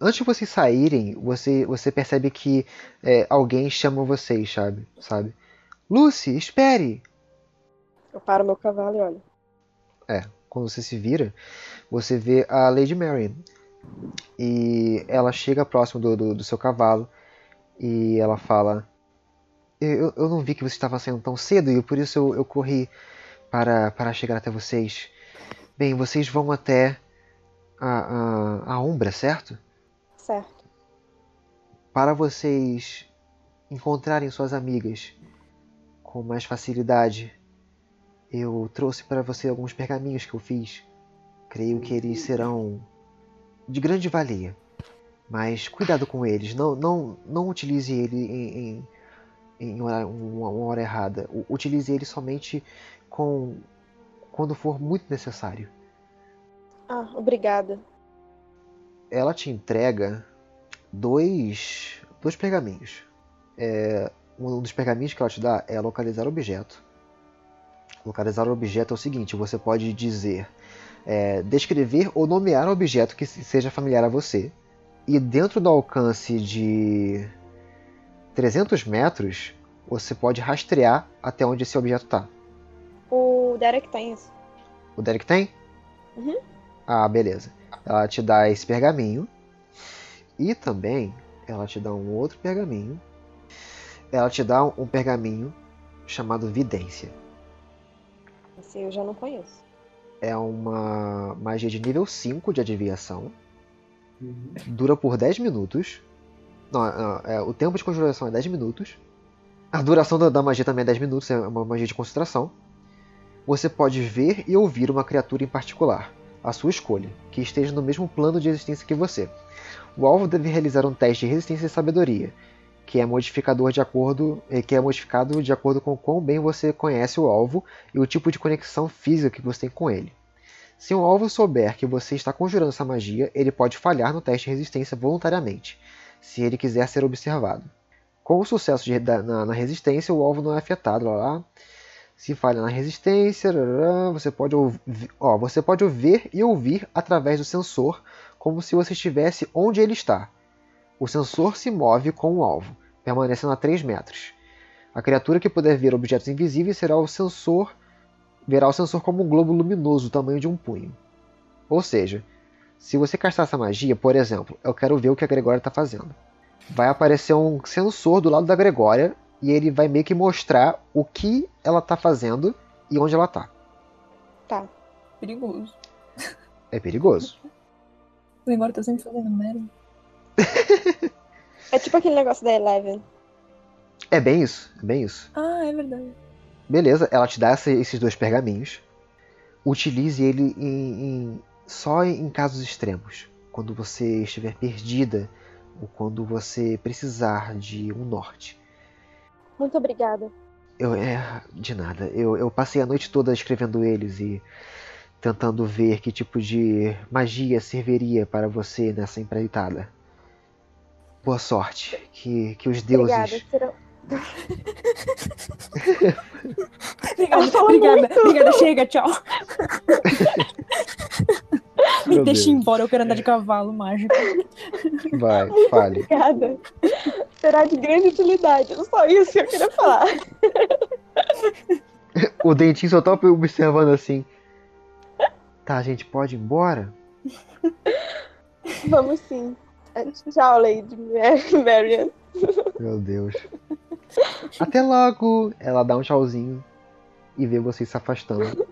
Antes de vocês saírem, você, você percebe que é, alguém chama vocês, sabe? sabe? Lucy, espere! Eu paro meu cavalo e olho. Quando você se vira, você vê a Lady Marian. E ela chega próximo do, do, do seu cavalo e ela fala: eu, eu não vi que você estava saindo tão cedo e por isso eu, eu corri para, para chegar até vocês. Bem, vocês vão até a, a, a Umbra, certo? Certo. para vocês encontrarem suas amigas com mais facilidade, eu trouxe para você alguns pergaminhos que eu fiz. Creio que eles serão de grande valia. Mas cuidado com eles, não, não, não utilize ele em, em, em hora, uma, uma hora errada. Utilize ele somente com, quando for muito necessário. Ah, obrigada. Ela te entrega dois, dois pergaminhos. É, um dos pergaminhos que ela te dá é localizar objeto. Localizar objeto é o seguinte: você pode dizer, é, descrever ou nomear um objeto que seja familiar a você. E dentro do alcance de 300 metros, você pode rastrear até onde esse objeto está. O Derek tem isso. O Derek tem? Uhum. Ah, beleza. Ela te dá esse pergaminho. E também ela te dá um outro pergaminho. Ela te dá um pergaminho chamado Vidência. Esse eu já não conheço. É uma magia de nível 5 de adivinhação. Dura por 10 minutos. Não, não, é, o tempo de conjuração é 10 minutos. A duração da, da magia também é 10 minutos, é uma magia de concentração. Você pode ver e ouvir uma criatura em particular, a sua escolha, que esteja no mesmo plano de existência que você. O alvo deve realizar um teste de resistência e sabedoria, que é modificador de acordo, eh, que é modificado de acordo com quão bem você conhece o alvo e o tipo de conexão física que você tem com ele. Se um alvo souber que você está conjurando essa magia, ele pode falhar no teste de resistência voluntariamente, se ele quiser ser observado. Com o sucesso de, da, na, na, resistência, o alvo não é afetado. Lá, lá. Se falha na resistência, lá, você pode, ouvir, ó, você pode ver e ouvir através do sensor, como se você estivesse onde ele está. O sensor se move com o alvo, permanecendo a 3 metros. A criatura que puder ver objetos invisíveis será o sensor, verá o sensor como um globo luminoso do tamanho de um punho. Ou seja, se você castar essa magia, por exemplo, eu quero ver o que a Gregória está fazendo. Vai aparecer um sensor do lado da Gregória e ele vai meio que mostrar o que ela está fazendo e onde ela está. Tá. Perigoso. É perigoso. <laughs> O Gregório tá sempre fazendo merda. <laughs> É tipo aquele negócio da Eleven. É bem isso, é bem isso. Ah, é verdade. Beleza, ela te dá essa- esses dois pergaminhos. Utilize ele em- em- só em casos extremos. Quando você estiver perdida ou quando você precisar de um norte. Muito obrigada. Eu, é, de nada. Eu, eu passei a noite toda escrevendo eles e tentando ver que tipo de magia serviria para você nessa empreitada. Boa sorte. Que, que os deuses. Obrigada. <laughs> Obrigada, obrigada, muito. obrigada, chega, tchau. <laughs> Me Meu deixa Deus. embora, eu quero andar de cavalo mágico. Vai, fale. Obrigada. Será de grande utilidade. Só isso que eu queria falar. O dentinho só tá observando assim. Tá, a gente pode ir embora? Vamos sim. Tchau, Lady Mar- <laughs> Marian. Meu Deus. Até logo! Ela dá um tchauzinho e vê vocês se afastando.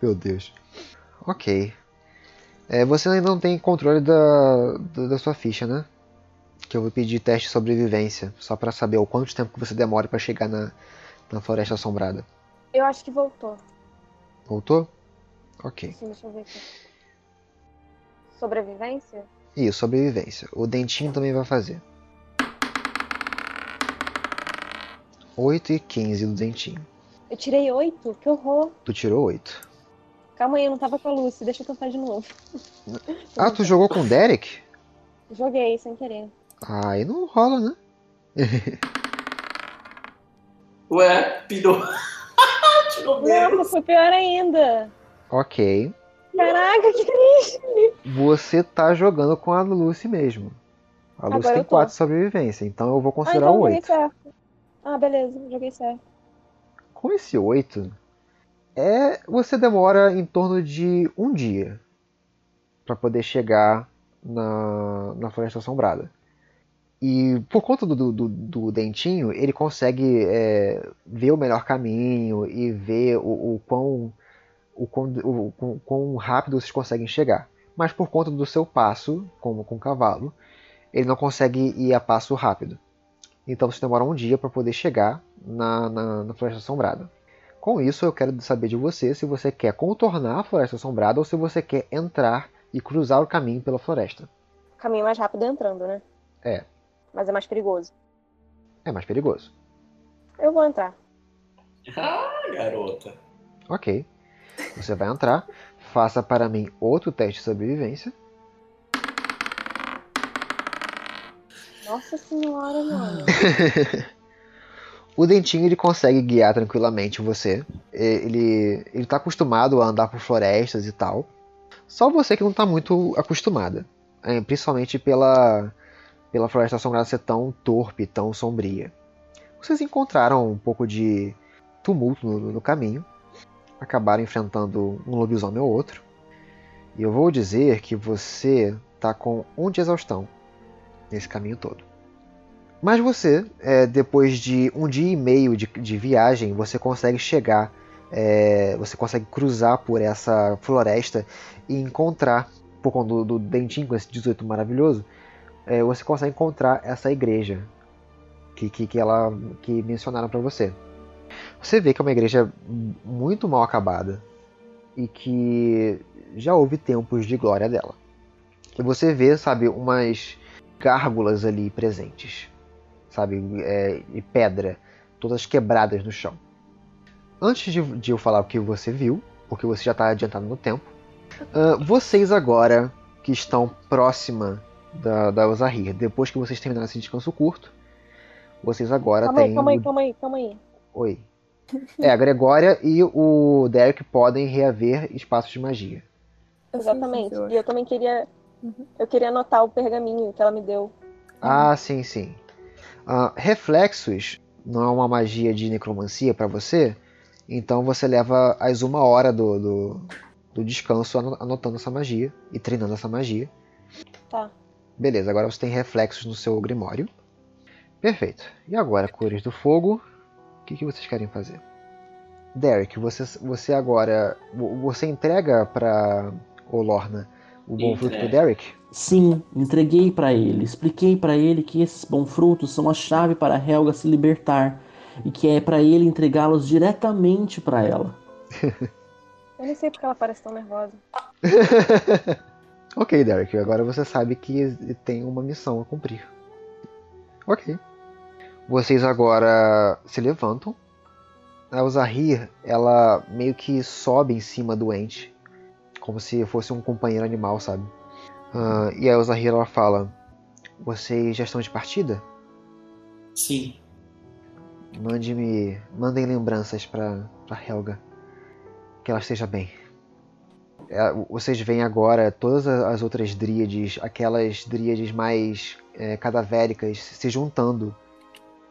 Meu Deus. Ok. É, você ainda não tem controle da, da, da sua ficha, né? Que eu vou pedir teste de sobrevivência, só pra saber o quanto tempo que você demora pra chegar na, na Floresta Assombrada. Eu acho que voltou. Voltou? Ok. Sim, deixa eu ver aqui. Sobrevivência? Isso, sobrevivência. O dentinho também vai fazer. 8 e 15 do dentinho. Eu tirei oito? Que horror. Tu tirou 8. Calma aí, eu não tava com a Lucy. Deixa eu tentar de novo. <laughs> Ah, tu jogou com o Derek? Joguei sem querer. Ah, aí não rola, né? <laughs> Ué, pirou. <laughs> Tirou menos. Nossa, foi pior ainda. Ok. Caraca, que triste. Você tá jogando com a Lucy mesmo. A Lucy Agora tem eu tô. 4 de sobrevivência, então eu vou Ah, considerar então eu o joguei 8. certo. Ah, beleza, joguei certo. Com esse 8, é, você demora em torno de um dia para poder chegar na, na Floresta Assombrada. E por conta do, do, do dentinho, ele consegue é, ver o melhor caminho e ver o, o quão, o, quão, o, quão- quão rápido vocês conseguem chegar. Mas por conta do seu passo, como com o cavalo, ele não consegue ir a passo rápido. Então você demora um dia para poder chegar na, na, na Floresta Assombrada. Com isso, eu quero saber de você se você quer contornar a Floresta Assombrada ou se você quer entrar e cruzar o caminho pela floresta. Caminho mais rápido entrando, né? É. Mas é mais perigoso. É mais perigoso. Eu vou entrar. Ah, garota. Ok. Você vai entrar, faça para mim outro teste de sobrevivência. Nossa senhora, mano. <laughs> O dentinho ele consegue guiar tranquilamente você. Ele ele tá acostumado a andar por florestas e tal. Só você que não tá muito acostumada, é, principalmente pela pela floresta assombrada ser tão torpe, tão sombria. Vocês encontraram um pouco de tumulto no, no caminho, acabaram enfrentando um lobisomem ou outro. E eu vou dizer que você tá com um de exaustão nesse caminho todo. Mas você, é, depois de um dia e meio de, de viagem, você consegue chegar, é, você consegue cruzar por essa floresta e encontrar, por conta do, do dentinho com esse 18 maravilhoso, é, você consegue encontrar essa igreja que, que, que, ela, que mencionaram para você. Você vê que é uma igreja muito mal acabada e que já houve tempos de glória dela. E você vê, sabe, umas gárgulas ali presentes sabe, é, e pedra, todas quebradas no chão. Antes de, de eu falar o que você viu, porque você já está adiantado no tempo, ah, vocês agora que estão próxima da, da Ozahir, depois que vocês terminaram esse descanso curto, vocês agora Calma aí, têm. calma aí, calma aí, calma aí. Oi. É, a Gregória e o Derek podem reaver espaços de magia. Exatamente. E eu também queria. Eu queria anotar o pergaminho que ela me deu. Ah, sim, sim. Ah, reflexos não é uma magia de necromancia para você, então você leva as uma hora do, do, do descanso ano- anotando essa magia e treinando essa magia. Tá. Beleza, agora você tem reflexos no seu grimório. Perfeito. E agora, cores do fogo, o que, que vocês querem fazer? Derek, você, você agora. vo- Você entrega pra Olorna o bom fruto pro. Derek? Sim, entreguei pra ele, expliquei pra ele que esses bons frutos são a chave para Helga se libertar e que é pra ele entregá-los diretamente pra ela. <laughs> Eu nem sei porque ela parece tão nervosa. <laughs> ok, Derek, agora você sabe que tem uma missão a cumprir. Ok. Vocês agora se levantam. A Uzahir, ela meio que sobe em cima do ente, como se fosse um companheiro animal, sabe? Ah, e a Uzahir, ela fala: Vocês já estão de partida? Sim. Mande-me, mandem lembranças pra, pra Helga. Que ela esteja bem. É, Vocês veem agora todas as outras dríades, aquelas dríades mais é, cadavéricas, se juntando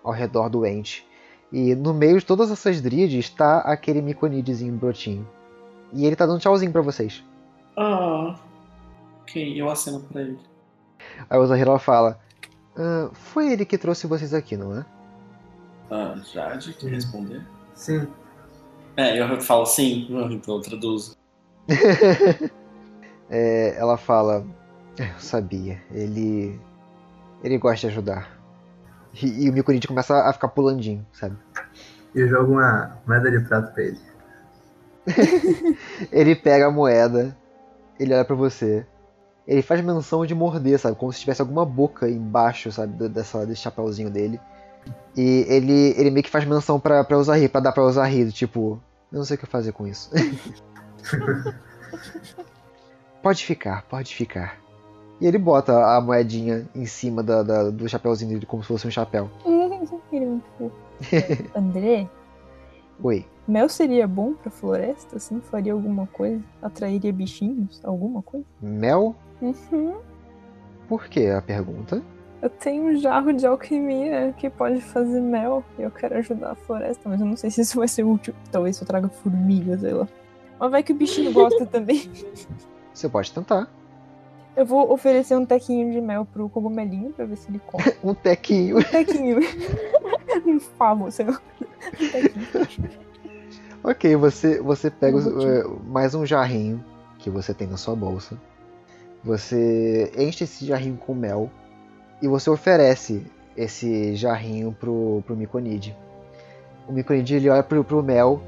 ao redor do ente. E no meio de todas essas dríades está aquele miconidezinho brotinho. E ele tá dando tchauzinho pra vocês. Ah. Ok, eu aceno pra ele. Aí Zahira ela fala: "Ah, Foi ele que trouxe vocês aqui, não é? Ah, Jade, quer Sim. responder? Sim. É, eu falo sim, então eu traduzo. <laughs> É, ela fala: "É, Eu sabia, ele. Ele gosta de ajudar. E, e o Miconide começa a ficar pulandinho, sabe? Eu jogo uma moeda de prata pra ele. <laughs> Ele pega a moeda, ele olha pra você, ele faz menção de morder, sabe? Como se tivesse alguma boca embaixo, sabe? Dessa, desse chapéuzinho dele. E ele, ele meio que faz menção pra, pra Uzahir, pra dar pra Uzahir, tipo, eu não sei o que fazer com isso. <laughs> <laughs> pode ficar, pode ficar. E ele bota a moedinha em cima da, da- do chapéuzinho dele, como se fosse um chapéu. <laughs> Ele é muito fofo. André, Oi. mel seria bom pra floresta, assim? Faria alguma coisa? Atrairia bichinhos? Alguma coisa? Mel? Uhum. Por que a pergunta? Eu tenho um jarro de alquimia que pode fazer mel e eu quero ajudar a floresta, mas eu não sei se isso vai ser útil. Talvez eu traga formigas, sei lá. Mas vai que o bichinho gosta <laughs> também. Você pode tentar. Eu vou oferecer um tequinho de mel pro cogumelinho pra ver se ele come. <laughs> Um tequinho. Um tequinho. <laughs> um favo. Um tequinho. Ok, você, você pega os- eh, mais um jarrinho que você tem na sua bolsa. Você enche esse jarrinho com mel e você oferece esse jarrinho pro, pro Miconide. O Miconide ele olha pro, pro mel,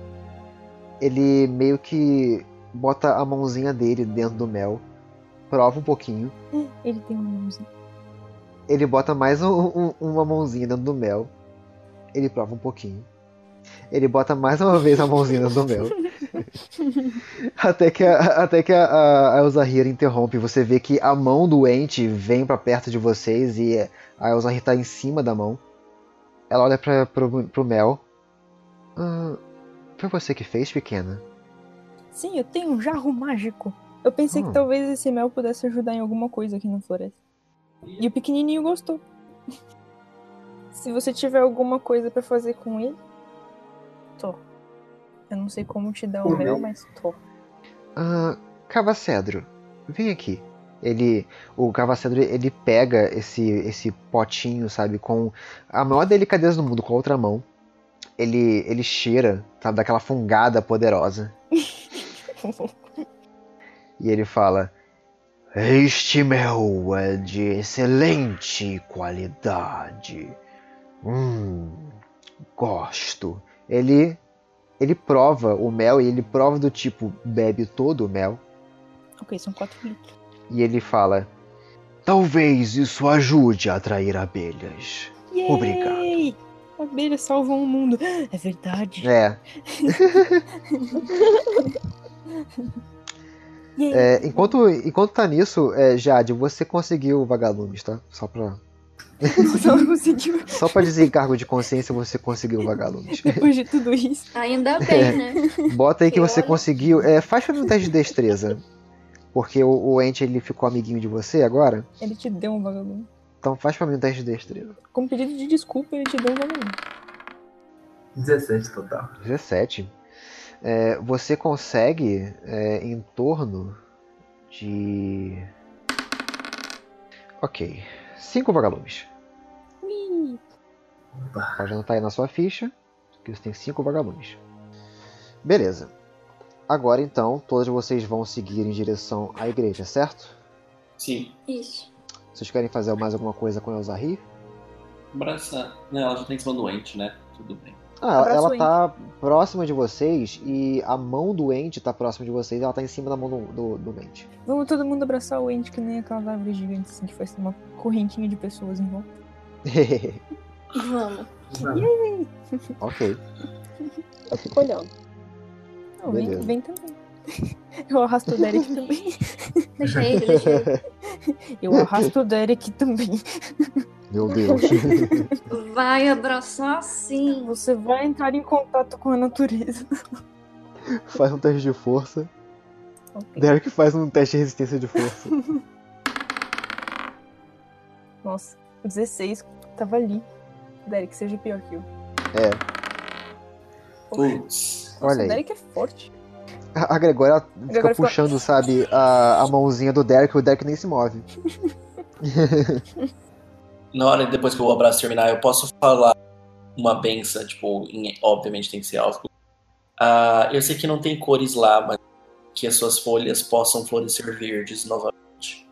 ele meio que bota a mãozinha dele dentro do mel, prova um pouquinho, Ele tem uma mãozinha. ele bota mais um- um- uma mãozinha dentro do mel, ele prova um pouquinho. Ele bota mais uma vez a mãozinha dentro do mel. <laughs> até que a, até que a, a, a Elzahir interrompe. Você vê que a mão doente vem pra perto de vocês e a Elzahir tá em cima da mão. Ela olha pra, pro, pro Mel. "Ah, foi você que fez, pequena? Sim, eu tenho um jarro mágico. Eu pensei Hum. que talvez esse mel pudesse ajudar em alguma coisa aqui na floresta. E o pequenininho gostou. <laughs> Se você tiver alguma coisa pra fazer com ele, tô. Eu não sei como te dar o Por mel, mim? mas tô. Ah, Cavacedro, vem aqui. Ele, o Cavacedro, ele pega esse, esse potinho, sabe, com a maior delicadeza do mundo, com a outra mão. Ele, ele cheira, sabe, daquela fungada poderosa. <laughs> E ele fala: Este mel é de excelente qualidade. Hum, gosto. Ele, ele prova o mel e ele prova do tipo: bebe todo o mel. ok, são 4 litros. E ele fala: Talvez isso ajude a atrair abelhas. Obrigado. Yay! Abelhas salvam o mundo. <gasps> É verdade. É. <laughs> É, enquanto, enquanto tá nisso, é, Jade, você conseguiu vagalumes, tá? Só pra, Só não conseguiu. <laughs> só pra desencargo de consciência, você conseguiu vagalumes. Depois de tudo isso. Ainda bem, né? Bota aí que Eu você conseguiu. É, faz pra mim um teste de destreza. Porque o, o Ente ele ficou amiguinho de você agora. Ele te deu um vagalume. Então faz pra mim um teste de destreza. Como pedido de desculpa, ele te deu um vagalume. 17 total. 17. É, você consegue é, em torno de. Ok. Cinco vagalumes. Ui. Opa. Pode anotar aí na sua ficha que você tem cinco vagalumes. Beleza. Agora então, todos vocês vão seguir em direção à igreja, certo? Sim. Isso. Vocês querem fazer mais alguma coisa com a Elzahir? Abraçar. Não, ela já tem que ser doente, né? Tudo bem. Ah, ela tá próxima de vocês e a mão doente tá próxima de vocês ela tá em cima da mão do, do, do doente. Vamos todo mundo abraçar o ente que nem aquelas árvores gigantes assim, que faz uma correntinha de pessoas em volta. <laughs> Vamos. ok. Eu fico olhando. Não, vem, vem também. <laughs> Eu arrasto o Derek <laughs> também. Deixa ele, deixa ele. Eu arrasto o Derek também. Meu Deus. <laughs> Vai abraçar sim. Você vai entrar em contato com a natureza. faz um teste de força. Ok. Derek faz um teste de resistência de força. <laughs> Nossa, 16 tava ali. Derek, seja pior que eu. É. Putz. Olha o aí. Derek é forte. A Gregória fica Gregória fica- puxando, sabe, a, a mãozinha do Derek e o Derek nem se move. <laughs> Na hora depois que o abraço terminar, eu posso falar uma benção, tipo, em- obviamente tem que ser álcool. Ah, eu sei que não tem cores lá, mas que as suas folhas possam florescer verdes novamente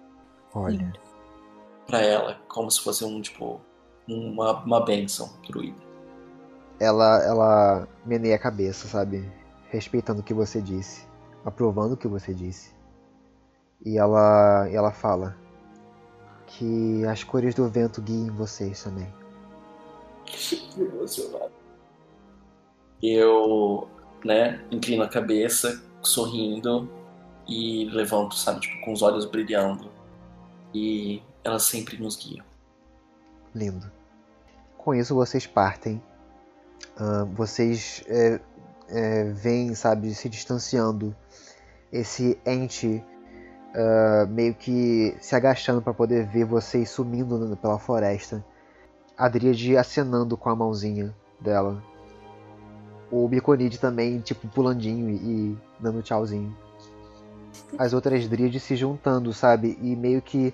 Olha. pra ela, como se fosse um tipo uma, uma benção druida. Ela, ela meneia a cabeça, sabe? Respeitando o que você disse. Aprovando o que você disse. E ela, e ela fala que as cores do vento guiem vocês também. Que emocionado. Eu, né, inclino a cabeça, sorrindo e levanto, sabe, tipo, com os olhos brilhando. E elas sempre nos guiam. Lindo. Com isso vocês partem. Ah, vocês é, é, veem, sabe, se distanciando. Esse ente ah, meio que se agachando para poder ver vocês sumindo pela floresta. A Dríade acenando com a mãozinha dela. O Biconide também, tipo, pulandinho e, e dando tchauzinho. As outras Dríades se juntando, sabe? E meio que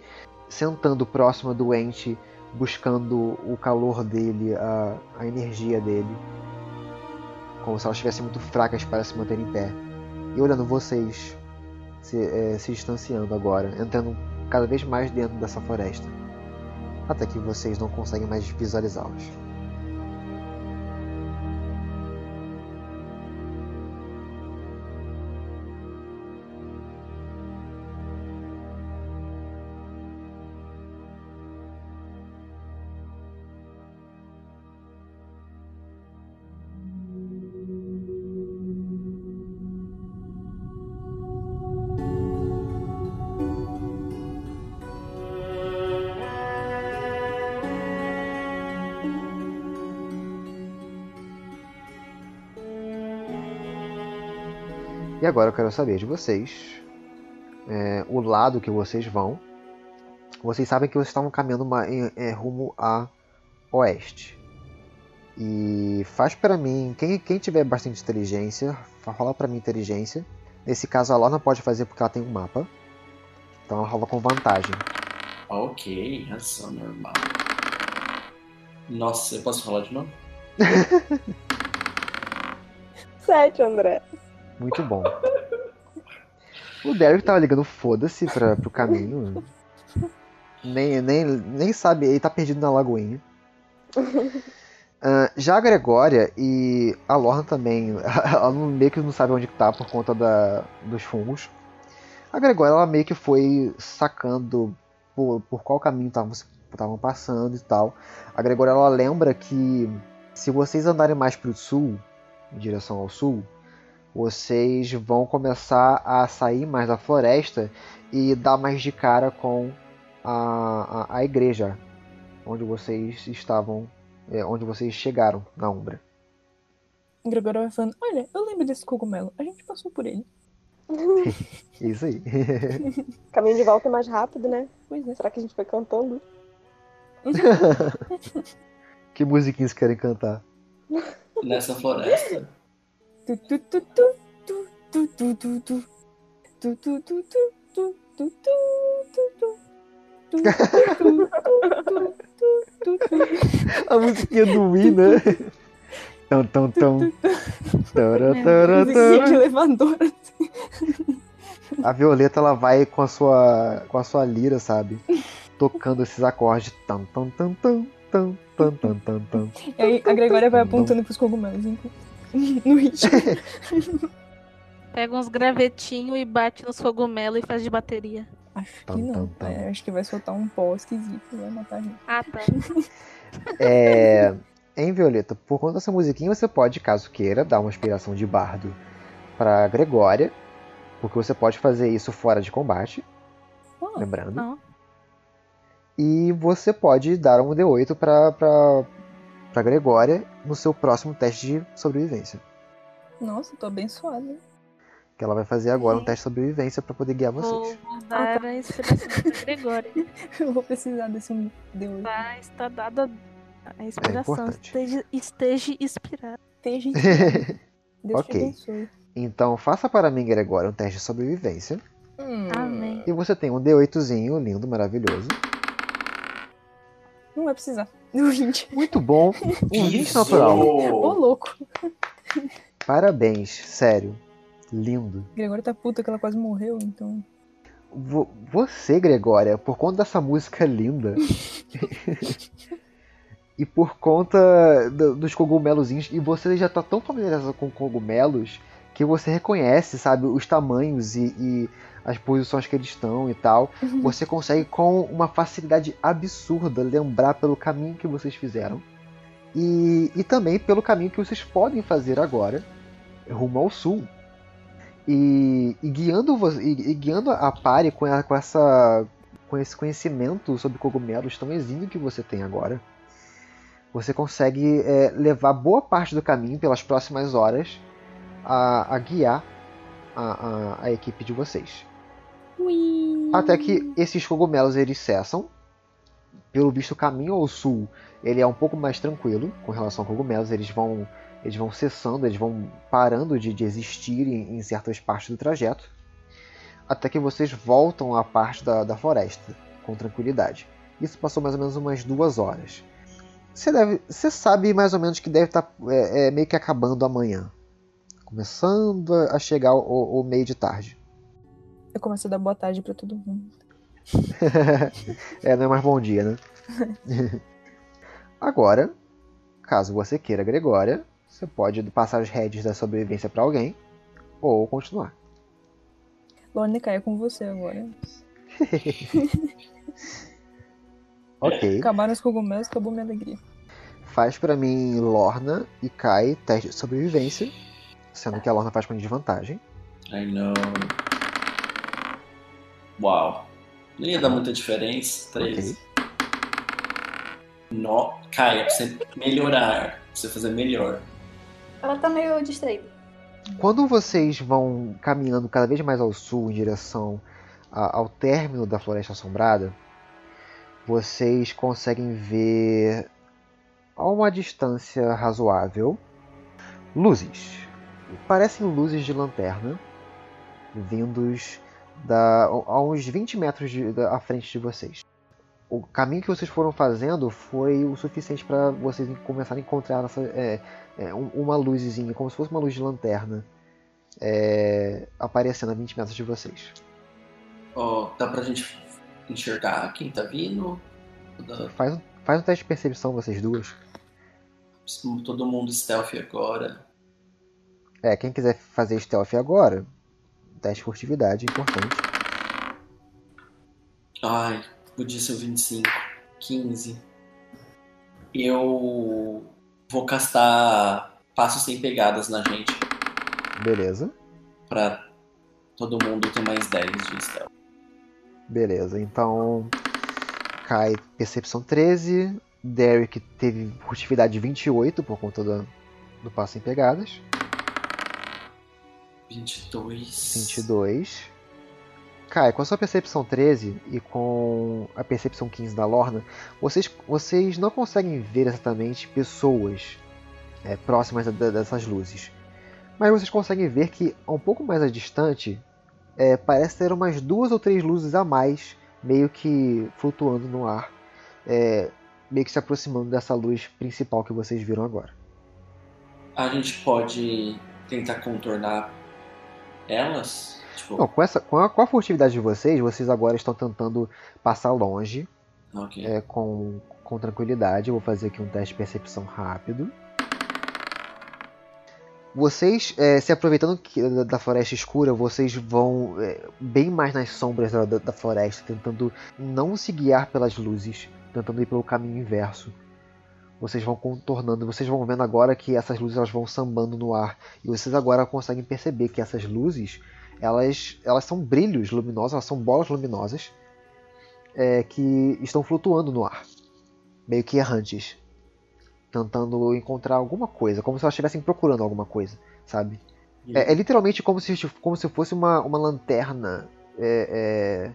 sentando próximo do ente buscando o calor dele, a, a energia dele. Como se elas estivessem muito fracas para se manter em pé. E olhando vocês se, eh, se distanciando agora, entrando cada vez mais dentro dessa floresta. Até que vocês não conseguem mais visualizá-las. E agora eu quero saber de vocês é, o lado que vocês vão. Vocês sabem que vocês estavam caminhando uma- em- é, rumo a oeste. E faz pra mim, quem, quem tiver bastante inteligência, rola pra mim inteligência. Nesse caso a Lorna pode fazer porque ela tem um mapa. Então ela rola com vantagem. Ok, razão normal. Nossa, eu posso falar de novo? <laughs> <laughs> Sete, André. Muito bom. O Derek tava ligando foda-se pro caminho. Nem, nem, nem sabe, ele tá perdido na lagoinha. Ah, já a Gregória e a Lorna também, <laughs> ela meio que não sabe onde tá por conta da, dos fungos. A Gregória ela meio que foi sacando por, por qual caminho estavam passando e tal. A Gregória ela lembra que se vocês andarem mais pro sul, em direção ao sul, vocês vão começar a sair mais da floresta e dar mais de cara com a, a, a igreja onde vocês estavam, é, onde vocês chegaram na Umbra. Gregório vai falando, olha, eu lembro desse cogumelo. A gente passou por ele. <laughs> Isso aí. <laughs> Caminho de volta é mais rápido, né? Pois é. Será que a gente foi cantando? <laughs> que musiquinhas querem cantar? Nessa floresta? A musiquinha do Wii, né? Tão, tão, tão. Tara, tara, Musiquinha de elevador. A Violeta ela vai com a sua com a sua lira, sabe? Tocando esses acordes. Tam, tam, tam, tam, tam, tam, tam, tam, tam. E aí a Gregória vai apontando pros cogumelos. então. <laughs> No ritmo. <laughs> Pega uns gravetinhos e bate nos cogumelos e faz de bateria. Acho que Tam, não. tam, tam. É, acho que vai soltar um pó esquisito e vai matar a gente. Ah, tá. <laughs> É, em Violeta, por conta dessa musiquinha, você pode, caso queira, dar uma inspiração de bardo para Gregória, porque você pode fazer isso fora de combate, Ah, lembrando. Não. E você pode dar um D8 para para Gregória no seu próximo teste de sobrevivência, Nossa, tô abençoada. hein? que ela vai fazer agora um teste de sobrevivência para poder guiar vocês. vou dar a inspiração pra Gregória. <laughs> Eu vou precisar desse um D8. Tá, está dada a inspiração. importante. esteja, esteja inspirado. Tem gente. <laughs> Deus Ok. te abençoe. Então, faça para mim, Gregória, um teste de sobrevivência. Hum, Amém. E você tem um D8zinho lindo, maravilhoso. Não vai precisar. Do 20. Muito bom. <laughs> Um 20 natural. Ô, louco. Parabéns, sério. Lindo. Gregório tá puta que ela quase morreu, então. Vo- Você, Gregória, por conta dessa música linda <laughs> e por conta do- dos cogumelozinhos, e você já tá tão familiarizado com cogumelos que você reconhece, sabe, os tamanhos e, e as posições que eles estão e tal. Você consegue com uma facilidade absurda lembrar pelo caminho que vocês fizeram e, e também pelo caminho que vocês podem fazer agora rumo ao sul. E, e guiando e, e guiando a pare com, a- com essa com esse conhecimento sobre cogumelos tão exímio que você tem agora, você consegue é, levar boa parte do caminho pelas próximas horas a, a guiar a, a- a equipe de vocês. Ui. Até que esses cogumelos eles cessam. Pelo visto, o caminho ao sul ele é um pouco mais tranquilo com relação a cogumelos. Eles vão, eles vão cessando, eles vão parando de, de existir em, em certas partes do trajeto. Até que vocês voltam à parte da, da floresta com tranquilidade. Isso passou mais ou menos umas duas horas. Você, deve, você sabe mais ou menos que deve estar é, é, meio que acabando amanhã. Começando a a chegar o, o meio de tarde. Eu começo a dar boa tarde pra todo mundo. <laughs> é, não é mais bom dia, né? <laughs> Agora, caso você queira, Gregória, você pode passar as redes da sobrevivência para alguém ou continuar. Lorne cai com você agora. <laughs> Ok. Acabaram os cogumelos, acabou minha alegria. Faz para mim Lorna e Kai teste de sobrevivência, sendo que a Lorna faz com desvantagem. I know. Uau. Não ia dar muita diferença. Três. No... Caia, pra você melhorar. Pra você fazer melhor. Ela tá meio distraída. Quando vocês vão caminhando cada vez mais ao sul em direção a- ao término da Floresta Assombrada, vocês conseguem ver a uma distância razoável luzes. Parecem luzes de lanterna vindos da, a uns 20 metros de- da- à frente de vocês. O caminho que vocês foram fazendo foi o suficiente para vocês começarem a encontrar essa, é, é, um- uma luzinha, como se fosse uma luz de lanterna, é, aparecendo a 20 metros de vocês. Ó, dá pra gente enxergar quem tá vindo? Dá- Faz, faz um teste de percepção, vocês duas. Todo mundo stealth agora. É, quem quiser fazer stealth agora, teste de furtividade, importante. Ai, podia ser o 25. 15. Eu vou castar passos sem pegadas na gente. Beleza, Pra todo mundo ter mais 10 de stealth. beleza. Então, cai percepção 13. Derek teve furtividade 28 por conta do, do passo em pegadas. 22. 22. Kai, com a sua percepção 13 e com a percepção 15 da Lorna, vocês, vocês não conseguem ver exatamente pessoas é, próximas da- dessas luzes. Mas vocês conseguem ver que, a um pouco mais à distante, é, parece ter umas duas ou três luzes a mais, meio que flutuando no ar, é, meio que se aproximando dessa luz principal que vocês viram agora. A gente pode tentar contornar elas? Tipo, Não, com, essa, com, a, com a furtividade de vocês, vocês agora estão tentando passar longe, ok. é, com, com tranquilidade. Eu vou fazer aqui um teste de percepção rápido. Vocês, é, se aproveitando que- da, da floresta escura, vocês vão é, bem mais nas sombras da, da- da floresta, tentando não se guiar pelas luzes, tentando ir pelo caminho inverso. Vocês vão contornando, vocês vão vendo agora que essas luzes elas vão sambando no ar. E vocês agora conseguem perceber que essas luzes, elas, elas são brilhos luminosos, elas são bolas luminosas é, que estão flutuando no ar, meio que errantes, tentando encontrar alguma coisa, como se elas estivessem procurando alguma coisa, sabe? É, é literalmente como se, como se fosse uma, uma lanterna é,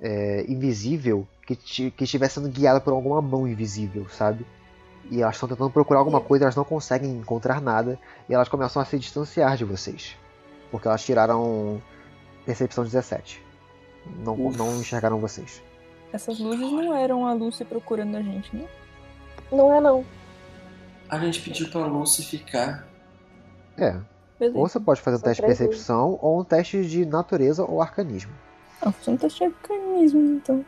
é, é, invisível que, que estivesse sendo guiada por alguma mão invisível, sabe? E elas estão tentando procurar alguma coisa, elas não conseguem encontrar nada, e elas começam a se distanciar de vocês. Porque elas tiraram percepção 17. Não, não enxergaram vocês. Essas luzes não eram a Lucy procurando a gente, né? Não é não. A gente pediu pra Lucy ficar. É. Beleza. Ou você pode fazer um teste de percepção ou um teste de natureza ou arcanismo. Ah, só um teste de arcanismo, então.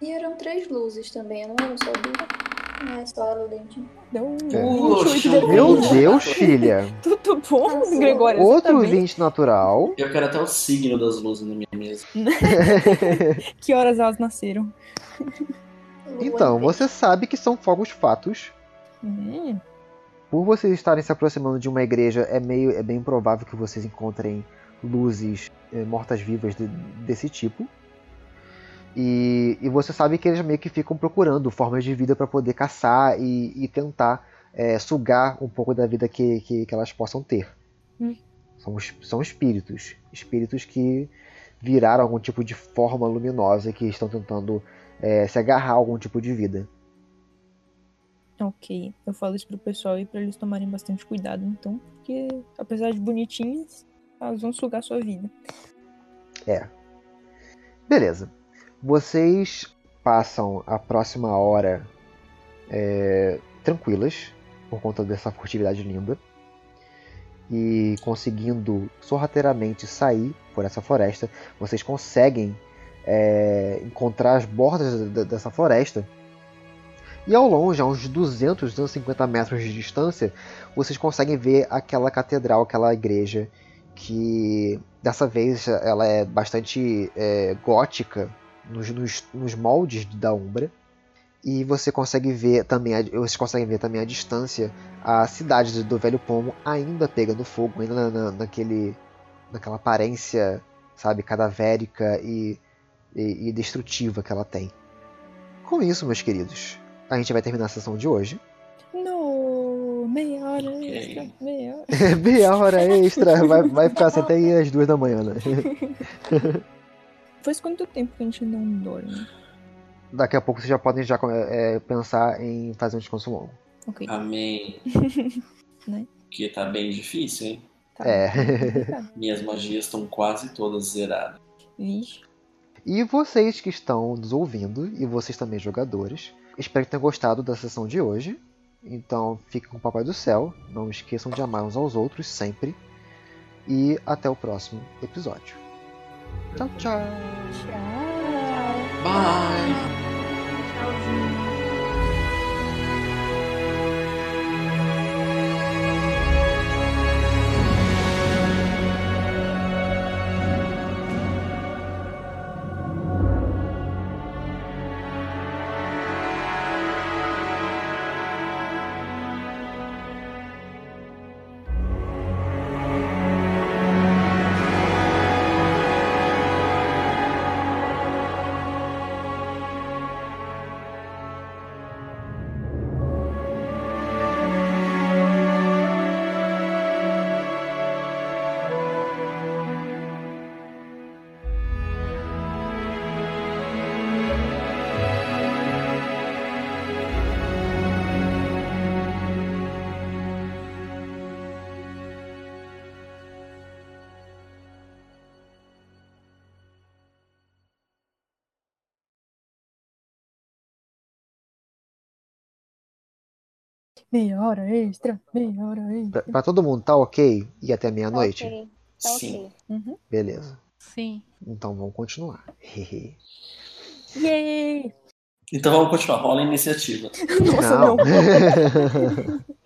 E eram três luzes também, não eram só duas. Não é só lente. Um É. 28 de Meu. Deus, filha! <laughs> Tudo bom, Nossa. Gregório? Outro tá? 20 natural. Eu quero até o signo das luzes na minha mesa. <laughs> Que horas elas nasceram? Então, você sabe que são fogos fatos. Hum, Por vocês estarem se aproximando de uma igreja, é meio é bem provável que vocês encontrem luzes eh, mortas-vivas de- desse tipo. E, e você sabe que eles meio que ficam procurando formas de vida para poder caçar e, e tentar eh, sugar um pouco da vida que, que, que elas possam ter. Hum. São, são espíritos. Espíritos que viraram algum tipo de forma luminosa e que estão tentando eh, se agarrar a algum tipo de vida. ok. Eu falo isso pro pessoal e pra eles tomarem bastante cuidado, então. Porque, apesar de bonitinhas, elas vão sugar sua vida. Beleza. Vocês passam a próxima hora é, tranquilas, por conta dessa furtividade linda. E conseguindo sorrateiramente sair por essa floresta, vocês conseguem é, encontrar as bordas da- dessa floresta. E ao longe, a uns 200, 250 metros de distância, vocês conseguem ver aquela catedral, aquela igreja, que dessa vez ela é bastante é, gótica nos, nos, nos moldes da Umbra. E você consegue ver também, a, vocês conseguem ver também a distância, a cidade do, do Velho Pomo ainda pegando fogo, ainda na, na- naquele, naquela aparência, sabe, cadavérica e, e, e destrutiva que ela tem. Com isso, meus queridos, a gente vai terminar a sessão de hoje. No, meia hora extra, meia hora. <laughs> Meia hora extra, vai, vai ficar assim até aí às duas da manhã, né? <laughs> Faz quanto tempo que a gente não dorme? Daqui a pouco vocês já podem já é, pensar em fazer um descanso longo. Ok. Amém. <laughs> Né? Porque tá bem difícil, hein? Tá. É. <laughs> Minhas magias estão quase todas zeradas. Vixe. E vocês que estão nos ouvindo, e vocês também jogadores, espero que tenham gostado da sessão de hoje. Então fiquem com o Papai do Céu, não esqueçam de amar uns aos outros sempre. E até o próximo episódio. Tchau, tchau! Tchau. Bye! Tchauzinho. Meia hora extra, meia hora extra. Pra, pra todo mundo tá ok? E até meia-noite? Ok, tá Sim. ok. Uhum. Beleza. Sim. Então vamos continuar. Yay! Então vamos continuar. Rola a iniciativa. <laughs> Nossa, não. não. <laughs>